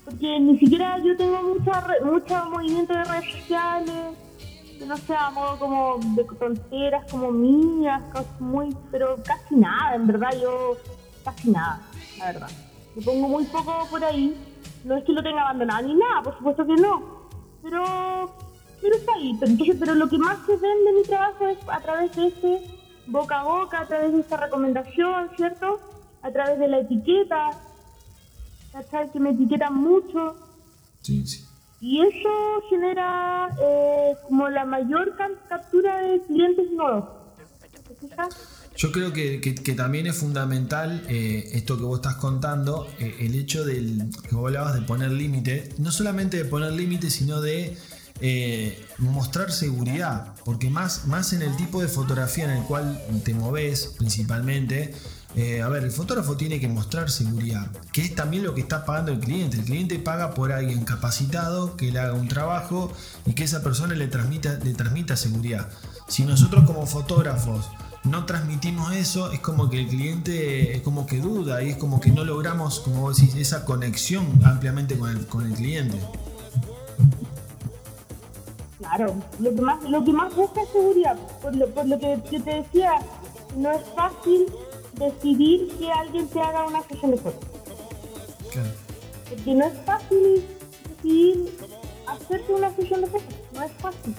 Porque ni siquiera yo tengo mucha, mucho movimiento de redes sociales, no sé, a modo como de tonteras como mías, cosas muy, pero casi nada, en verdad, yo casi nada, la verdad. Me pongo muy poco por ahí, no es que lo tenga abandonado ni nada, por supuesto que no pero, pero está ahí. Pero, entonces, pero lo que más se vende en mi trabajo es a través de este boca a boca, a través de esta recomendación, ¿cierto? A través de la etiqueta, ¿cachai? Que me etiquetan mucho. Sí, sí. Y eso genera eh, como la mayor captura de clientes nuevos. Yo creo que, también es fundamental eh, esto que vos estás contando, eh, el hecho del que vos hablabas de poner límite, no solamente de poner límite, sino de eh, mostrar seguridad, porque más, más en el tipo de fotografía en el cual te moves principalmente, a ver, el fotógrafo tiene que mostrar seguridad, que es también lo que está pagando el cliente. El cliente paga por alguien capacitado que le haga un trabajo y que esa persona le transmita, le transmita seguridad. Si nosotros como fotógrafos no transmitimos eso, es como que el cliente es como que duda y es como que no logramos, como vos decís, esa conexión ampliamente con el, con el cliente. Claro, lo que más, lo que más busca es seguridad. Por lo, que te decía, no es fácil decidir que alguien te haga una sesión de fotos. Porque no es fácil decidir hacerse una sesión de fotos, no es fácil.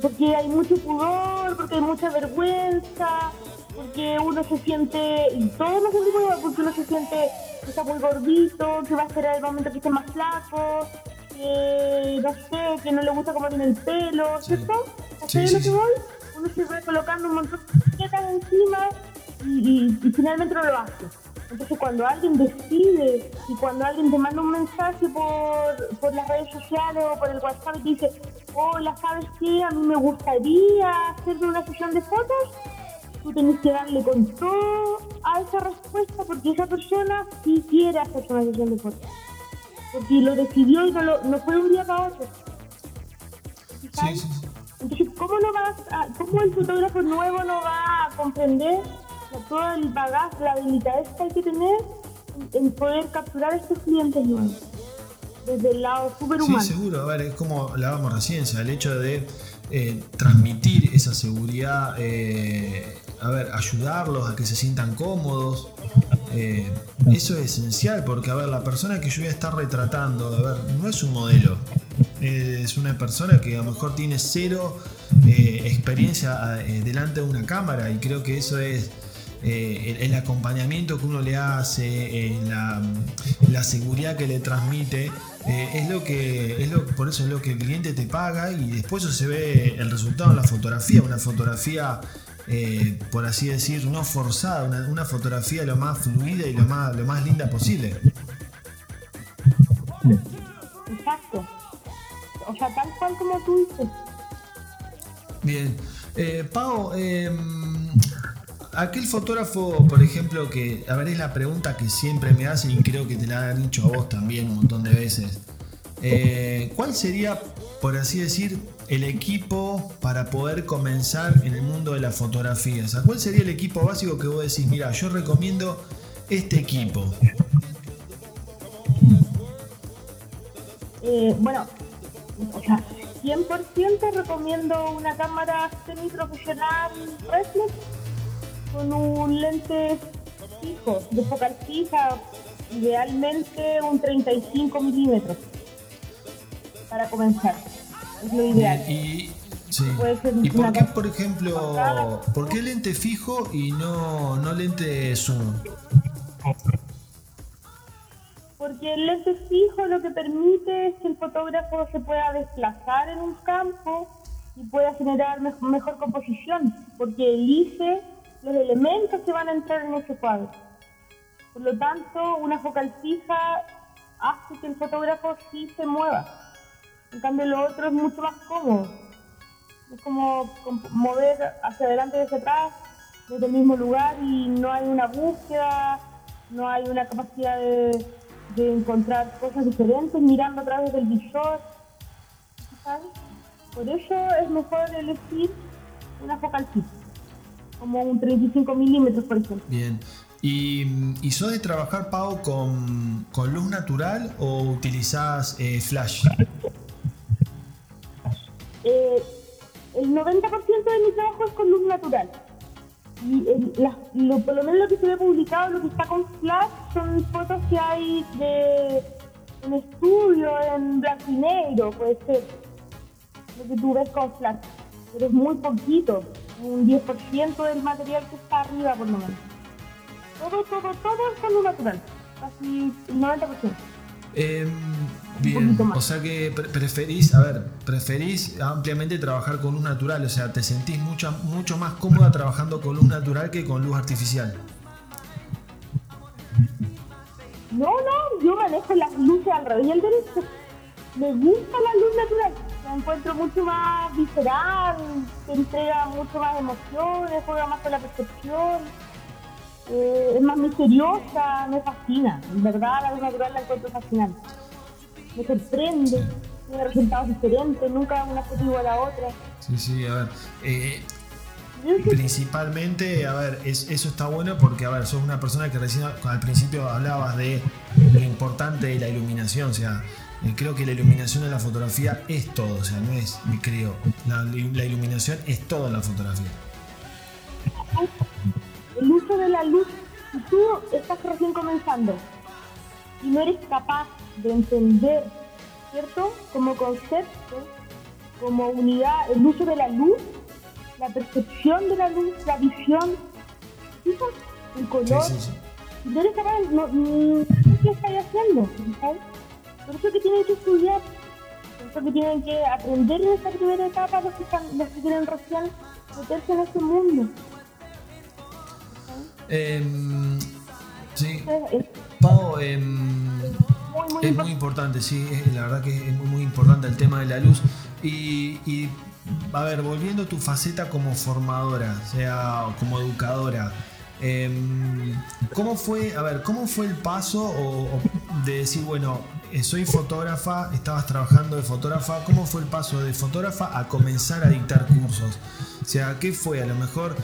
porque hay mucho pudor, porque hay mucha vergüenza, porque uno se siente, y todos nos sentimos porque uno se siente que está muy gordito, que va a esperar el momento que esté más flaco, que no sé, que no le gusta cómo tiene el pelo, ¿cierto? Sí, sí, lo que voy? Uno se va colocando un montón de y, finalmente no lo hace. Entonces cuando alguien decide y cuando alguien te manda un mensaje por, por las redes sociales o por el WhatsApp y te dice, hola, ¿sabes qué? A mí me gustaría hacer una sesión de fotos, tú tienes que darle con todo a esa respuesta porque esa persona sí quiere hacer una sesión de fotos. Porque lo decidió y no, lo, no fue un día para otro. Sí, sí, Entonces, ¿cómo, no vas a, ¿cómo el fotógrafo nuevo no va a comprender todo el bagaje, la habilidad que hay que tener en poder capturar a estos clientes nuevos? Desde el lado superhumano. Sí, seguro. A ver, es como hablábamos recién, sea, el hecho de eh, transmitir esa seguridad, eh, a ver, ayudarlos a que se sientan cómodos. Eh, eso es esencial porque, a ver, la persona que yo voy a estar retratando, a ver, no es un modelo. Es una persona que a lo mejor tiene cero experiencia delante de una cámara y creo que eso es el, acompañamiento que uno le hace, la, seguridad que le transmite, eh, es lo que, es lo, por eso es lo que el cliente te paga y después se ve el resultado en la fotografía, una fotografía, eh, por así decir, no forzada, una, fotografía lo más fluida y lo más, lo más linda posible. Exacto. O sea, tal cual como tú dices. Bien. Eh, Pau, em, aquel fotógrafo, por ejemplo, que, a ver, es la pregunta que siempre me hacen y creo que te la han dicho a vos también un montón de veces. Eh, ¿Cuál sería, por así decir, el equipo para poder comenzar en el mundo de la fotografía? ¿cuál sería el equipo básico que vos decís, mira, yo recomiendo este equipo? Eh, bueno, o sea, 100% recomiendo una cámara semi-profesional reflex con un lente fijo, de focal fija, idealmente un 35 milímetros para comenzar. Es lo ideal. Y, ¿Y por qué, por ejemplo, por qué lente fijo y no, no lente zoom? Porque el lente fijo lo que permite es que el fotógrafo se pueda desplazar en un campo y pueda generar mejor composición, porque elige los elementos que van a entrar en ese cuadro. Por lo tanto, una focal fija hace que el fotógrafo sí se mueva. En cambio, lo otro es mucho más cómodo. Es como mover hacia adelante y hacia atrás desde el mismo lugar y no hay una búsqueda, no hay una capacidad de, encontrar cosas diferentes mirando a través del visor. ¿sabes? Por eso es mejor elegir una focal fija como un 35 milímetros, por ejemplo. Bien. ¿Y, y sos de trabajar, Pau, con, con luz natural o utilizás eh, flash? Eh, el 90% de mi trabajo es con luz natural. Y lo, por lo menos lo que se ve publicado, lo que está con flash, son fotos que hay de en estudio, en blanco y negro, puede ser. Lo que tú ves con flash. Pero es muy poquito un 10% del material que está arriba por lo menos. Todo, todo, todo es con luz natural, casi el 90%. Eh, bien, o sea que preferís, a ver, preferís ampliamente trabajar con luz natural, o sea, te sentís mucho, mucho más cómoda trabajando con luz natural que con luz artificial. No, no, yo manejo las luces al revés y al derecho. Me gusta la luz natural la encuentro mucho más visceral, te entrega mucho más emociones, juega más con la percepción, eh, es más misteriosa, me fascina. En verdad, la luz natural la encuentro fascinante. Me sorprende, tiene resultados diferentes, nunca una cosa igual a la otra. Sí, sí, a ver. Eh, principalmente, a ver, eso está bueno porque, a ver, sos una persona que recién al principio hablabas de lo importante de la iluminación, o sea, eh, creo que la iluminación en la fotografía es todo, o sea, no es, creo, la, la iluminación es todo en la fotografía. El uso de la luz, si tú estás recién comenzando y no eres capaz de entender, ¿cierto? Como concepto, como unidad, el uso de la luz, la percepción de la luz, la visión, el color. Sí, sí, sí. No eres capaz, no, no, ¿qué estás haciendo? ¿sabes? Por eso que tienen que estudiar, por eso que tienen que aprender en esta primera etapa los que, están, los que quieren recién meterse en este mundo. Eh, sí. Pau, eh, es muy importante, sí, la verdad que es muy, muy importante el tema de la luz. Y, y, a ver, volviendo a tu faceta como formadora, o sea, como educadora, eh, ¿cómo fue, a ver, cómo fue el paso o, de decir, bueno, eh, soy fotógrafa, estabas trabajando de fotógrafa, ¿cómo fue el paso de fotógrafa a comenzar a dictar cursos? O sea, ¿qué fue? A lo mejor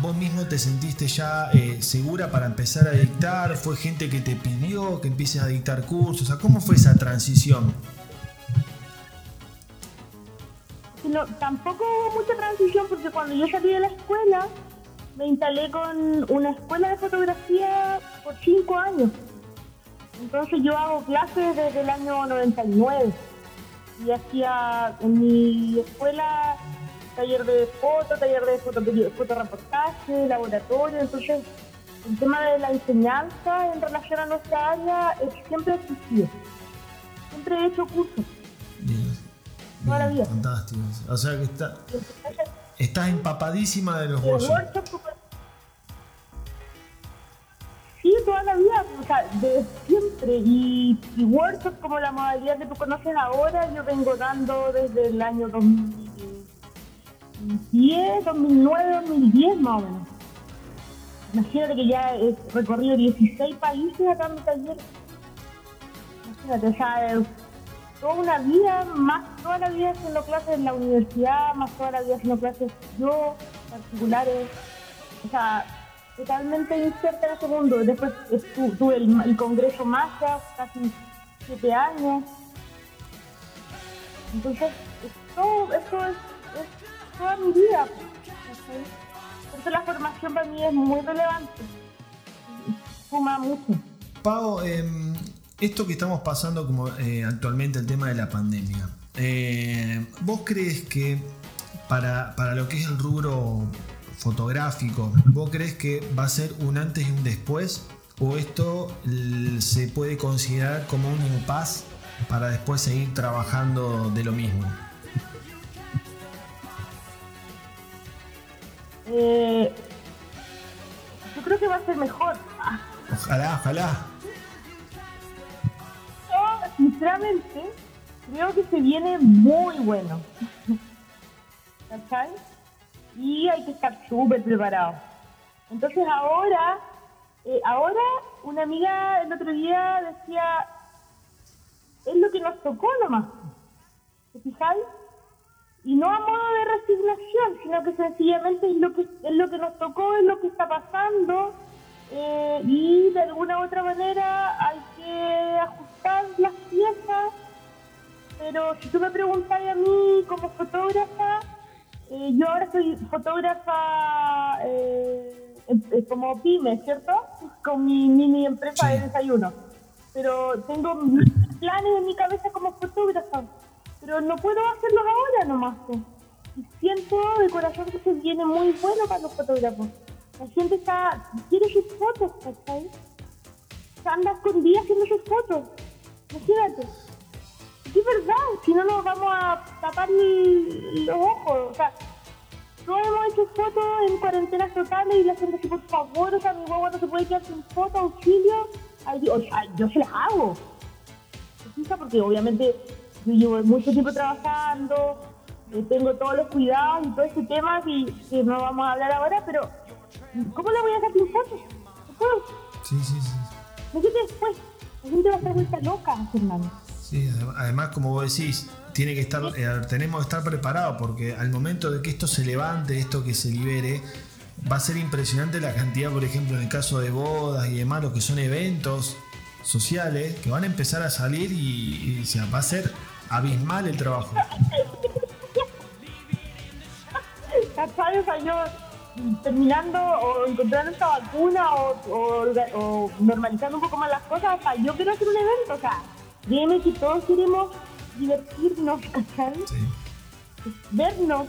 vos mismo te sentiste ya eh, segura para empezar a dictar, fue gente que te pidió que empieces a dictar cursos, o sea, ¿cómo fue esa transición? No, tampoco hubo mucha transición porque cuando yo salí de la escuela me instalé con una escuela de fotografía por cinco años. Entonces yo hago clases desde el año 99 y hacía en mi escuela taller de foto, taller de foto, fotoreportaje, laboratorio, entonces el tema de la enseñanza en relación a nuestra área siempre ha existido. Siempre he hecho cursos. Bien. Toda la vida. Fantástico. O sea que está, estás empapadísima de los bolsos. Sí, toda la vida, o sea, de siempre. Y, y workshops como la modalidad que tú conoces ahora, yo vengo dando desde el año 2010, 2009, 2010 más o menos. Imagínate que ya he recorrido 16 países dando talleres. Imagínate, o sea, toda una vida, más toda la vida haciendo clases en la universidad, más toda la vida haciendo clases yo, particulares. O sea, totalmente inserta en ese mundo. Después tuve el, Congreso Massa, casi siete años. Entonces, todo, eso es, toda mi vida. Por eso la formación para mí es muy relevante. Fuma mucho. Pau, em, esto que estamos pasando como eh, actualmente el tema de la pandemia, eh, ¿vos crees que para, para lo que es el rubro fotográfico, ¿vos crees que va a ser un antes y un después? ¿O esto se puede considerar como un impasse para después seguir trabajando de lo mismo? Eh, yo creo que va a ser mejor. Ojalá, ojalá. Yo, sinceramente, creo que se viene muy bueno. ¿Cachai? y hay que estar súper preparado. Entonces ahora, eh, ahora una amiga el otro día decía, es lo que nos tocó nomás, ¿te fijáis? Y no a modo de resignación, sino que sencillamente es lo que, es lo que nos tocó, es lo que está pasando, eh, y de alguna u otra manera hay que ajustar las piezas, pero si tú me preguntas a mí como fotógrafa, eh, yo ahora soy fotógrafa eh, como pyme, ¿cierto? Con mi mini empresa de desayuno. Pero tengo planes en mi cabeza como fotógrafa, pero no puedo hacerlos ahora nomás. Y siento de corazón que se viene muy bueno para los fotógrafos. La gente está, quiere sus fotos, ¿cachai? Anda escondida haciendo sus fotos. Imagínate. Es verdad, si no nos vamos a tapar los ojos. O sea, no hemos hecho fotos en cuarentenas totales y la gente dice, por favor, o sea, mi guagua no se puede quedar sin foto, auxilio. Ay, o sea, yo se las hago. Porque obviamente yo llevo mucho tiempo trabajando, eh, tengo todos los cuidados y todo ese tema que, que no vamos a hablar ahora, pero ¿cómo la voy a hacer sin fotos? Sí, sí, sí. ¿Qué después? La gente va a estar vuelta loca, hermano. Sí, además, como vos decís, tiene que estar, eh, tenemos que estar preparados porque al momento de que esto se levante, esto que se libere, va a ser impresionante la cantidad, por ejemplo, en el caso de bodas y demás, lo que son eventos sociales que van a empezar a salir y, va a ser abismal el trabajo. yo, terminando o encontrando esta vacuna o, o, normalizando un poco más las cosas, o sea, yo quiero hacer un evento, o sea, dime que todos queremos divertirnos, ¿cachai? Vernos,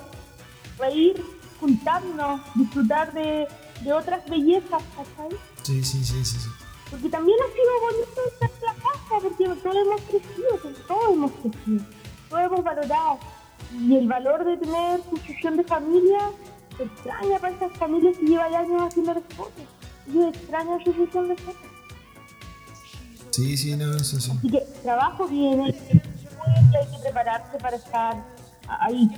reír, juntarnos, disfrutar de, de otras bellezas, ¿cachai? Sí, sí, sí, sí, sí. Porque también ha sido bonito estar en la casa, porque todos hemos crecido, todos hemos crecido, todos hemos valorado. Y el valor de tener sucesión de familia se extraña para esas familias que llevan años haciendo fotos. Yo extraño sucesión de fotos. Sí, sí, no, eso sí. Así que trabajo viene, hay que prepararse para estar ahí.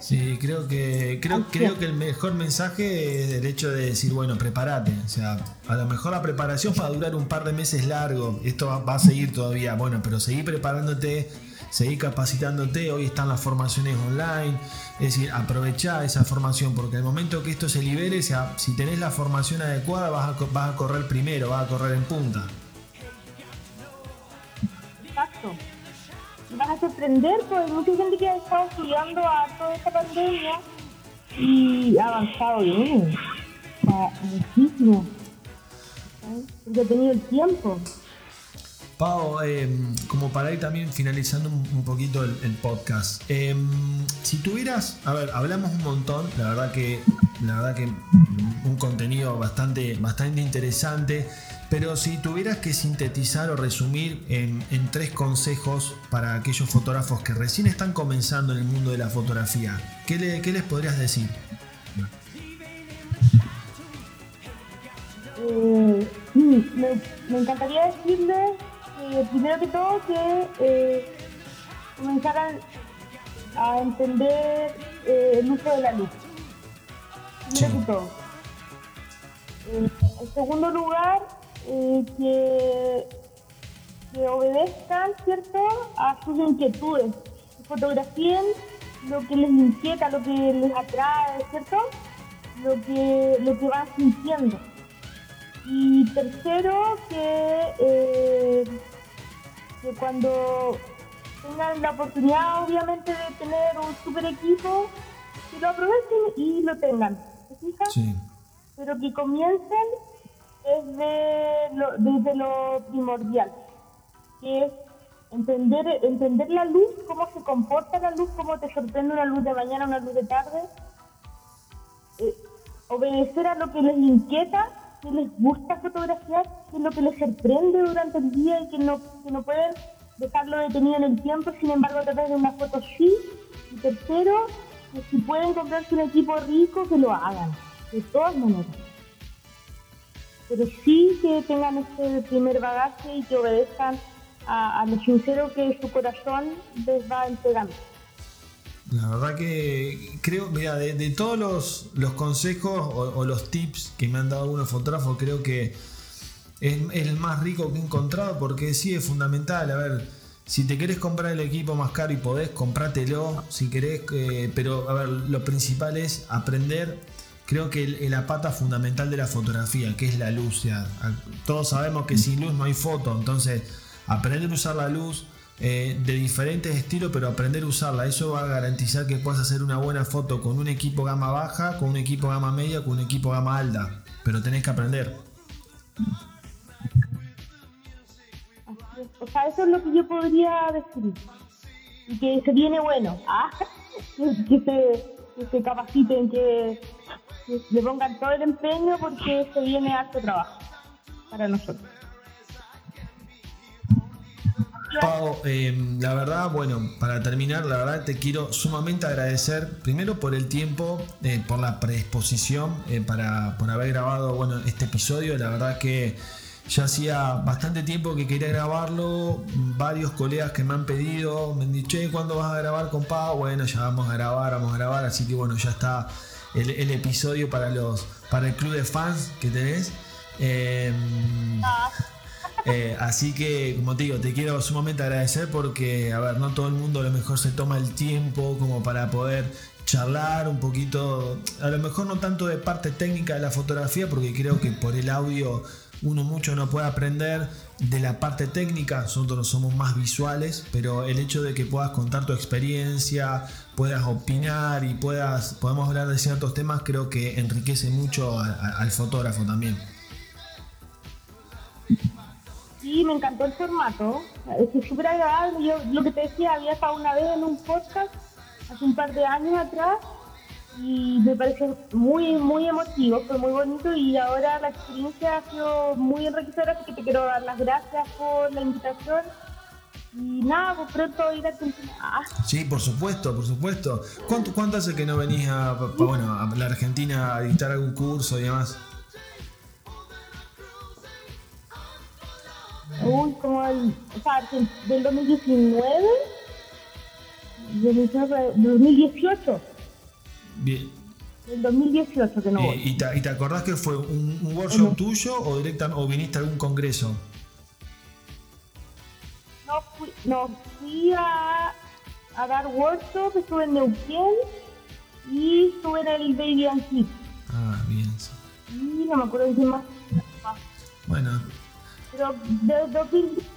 Sí, creo que creo, creo que el mejor mensaje es el hecho de decir, bueno, prepárate. O sea, a lo mejor la preparación va a durar un par de meses largo. Esto va, a seguir todavía. Bueno, pero seguir preparándote, seguir capacitándote. Hoy están las formaciones online. Es decir, aprovechá esa formación porque el momento que esto se libere, sea, si tenés la formación adecuada, vas a, vas a correr primero, vas a correr en punta. Exacto vas a sorprender, hay mucha gente que ha estado estudiando a toda esta pandemia y ha avanzado bien, muchísimo, porque ha tenido el tiempo. Pau, em, como para ir también finalizando un, poquito el, podcast, em, si tuvieras, a ver, hablamos un montón, la verdad que, la verdad que un contenido bastante, bastante interesante. Pero si tuvieras que sintetizar o resumir en, tres consejos para aquellos fotógrafos que recién están comenzando en el mundo de la fotografía, ¿qué, les podrías decir? Eh, me, encantaría decirles, primero que todo, que eh, comenzaran a entender eh, el uso de la luz. Primero que todo. en segundo lugar, eh, que, que, obedezcan, ¿cierto?, a sus inquietudes, fotografíen lo que les inquieta, lo que les atrae, ¿cierto?, lo que, lo que van sintiendo. Y tercero, que, eh, que cuando tengan la oportunidad, obviamente, de tener un super equipo, que lo aprovechen y lo tengan. ¿Se fijan? Sí. Pero que comiencen es lo, desde lo primordial, que es entender, entender la luz, cómo se comporta la luz, cómo te sorprende una luz de mañana, una luz de tarde, eh, obedecer a lo que les inquieta, que les gusta fotografiar, que es lo que les sorprende durante el día y que no, que no pueden dejarlo detenido en el tiempo, sin embargo a través de una foto sí. Y tercero, que si pueden comprarse un equipo rico, que lo hagan, de todas maneras pero sí que tengan este primer bagaje y que obedezcan a, lo sincero que su corazón les va entregando. La verdad que creo, mira, de, todos los, consejos o, los tips que me han dado algunos fotógrafos, creo que es, el más rico que he encontrado porque sí es fundamental. A ver, si te querés comprar el equipo más caro y podés, comprátelo. Si querés, eh, pero a ver, lo principal es aprender creo que la pata fundamental de la fotografía, que es la luz. todos sabemos que sin luz no hay foto, entonces aprender a usar la luz eh, de diferentes estilos, pero aprender a usarla, eso va a garantizar que puedas hacer una buena foto con un equipo gama baja, con un equipo gama media, con un equipo gama alta, pero tenés que aprender. O sea, eso es lo que yo podría decir. Y que se viene bueno. Ah, que, se, que se capaciten, que le pongan todo el empeño porque se viene harto trabajo para nosotros. Pau, em, la verdad, bueno, para terminar, la verdad te quiero sumamente agradecer, primero por el tiempo, eh, por la predisposición, eh, para, por haber grabado bueno, este episodio. La verdad que ya hacía bastante tiempo que quería grabarlo, varios colegas que me han pedido, me han dicho, ¿cuándo vas a grabar con Pau? Bueno, ya vamos a grabar, vamos a grabar, así que bueno, ya está el, episodio para los para el club de fans que tenés. Em, eh, así que, como te digo, te quiero sumamente agradecer porque, a ver, no todo el mundo a lo mejor se toma el tiempo como para poder charlar un poquito, a lo mejor no tanto de parte técnica de la fotografía, porque creo que por el audio uno mucho no puede aprender de la parte técnica, nosotros somos más visuales, pero el hecho de que puedas contar tu experiencia, puedas opinar y puedas, podemos hablar de ciertos temas, creo que enriquece mucho al fotógrafo también. Sí, me encantó el formato, es súper agradable. Yo lo que te decía, había estado una vez en un podcast hace un par de años atrás y me parece muy, muy emotivo, fue muy bonito y ahora la experiencia ha sido muy enriquecedora, así que te quiero dar las gracias por la invitación. Y nada, pues pronto ir a Argentina. Ah. Sí, por supuesto, por supuesto. ¿Cuánto, ¿Cuánto hace que no venís a, bueno, a la Argentina a dictar algún curso y demás? Uy, como el, o sea, del 2019, 2018. Bien. Del 2018 que no ¿y, te, ¿y, te, acordás que fue un, un workshop tuyo o directamente o viniste a algún congreso? No fui, no, fui a, a dar workshop, estuve en Neuquén y estuve en el Baby and Kids. Ah, bien. Y no me acuerdo de qué más. Bueno. Pero de 2018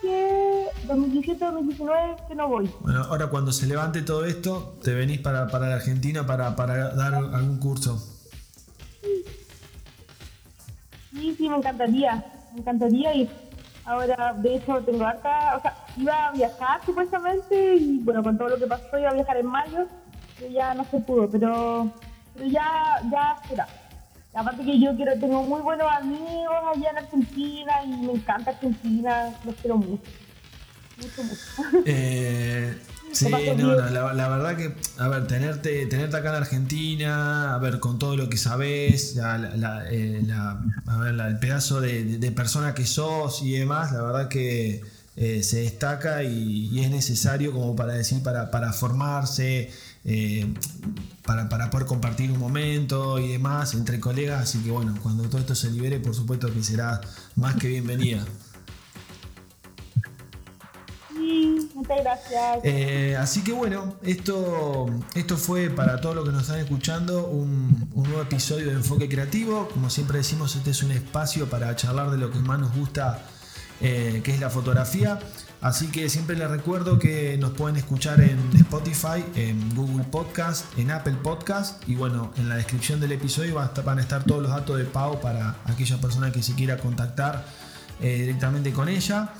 que 2017-2019 que no voy. Bueno, ahora cuando se levante todo esto, te venís para, para la Argentina para, para dar algún curso. Sí, sí, me encantaría. Me encantaría ir. Ahora, de hecho, tengo harta. O sea, iba a viajar supuestamente y bueno, con todo lo que pasó, iba a viajar en mayo, pero ya no se pudo, pero, pero ya, ya será. Aparte que yo quiero, tengo muy buenos amigos allá en Argentina y me encanta Argentina, los quiero mucho. Mucho, mucho. Eh, sí, no, la, verdad que, a ver, tenerte, tenerte acá en Argentina, a ver, con todo lo que sabes, la, eh, a ver, el pedazo de, persona que sos y demás, la verdad que eh, se destaca y, es necesario como para decir, para, para formarse, eh, para, poder compartir un momento y demás entre colegas. Así que bueno, cuando todo esto se libere, por supuesto que será más que bienvenida. Sí, muchas gracias. Eh, así que bueno, esto, esto fue para todos los que nos están escuchando un, un, nuevo episodio de Enfoque Creativo. Como siempre decimos, este es un espacio para charlar de lo que más nos gusta, eh, que es la fotografía. Así que siempre les recuerdo que nos pueden escuchar en Spotify, en Google Podcast, en Apple Podcast y bueno, en la descripción del episodio van a estar todos los datos de Pau para aquella persona que se quiera contactar eh, directamente con ella.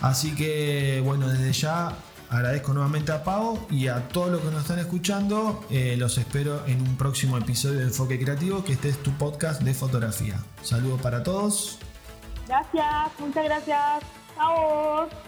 Así que bueno, desde ya agradezco nuevamente a Pau y a todos los que nos están escuchando. Eh, los espero en un próximo episodio de Enfoque Creativo, que este es tu podcast de fotografía. Saludos para todos. Gracias, muchas gracias. Chao.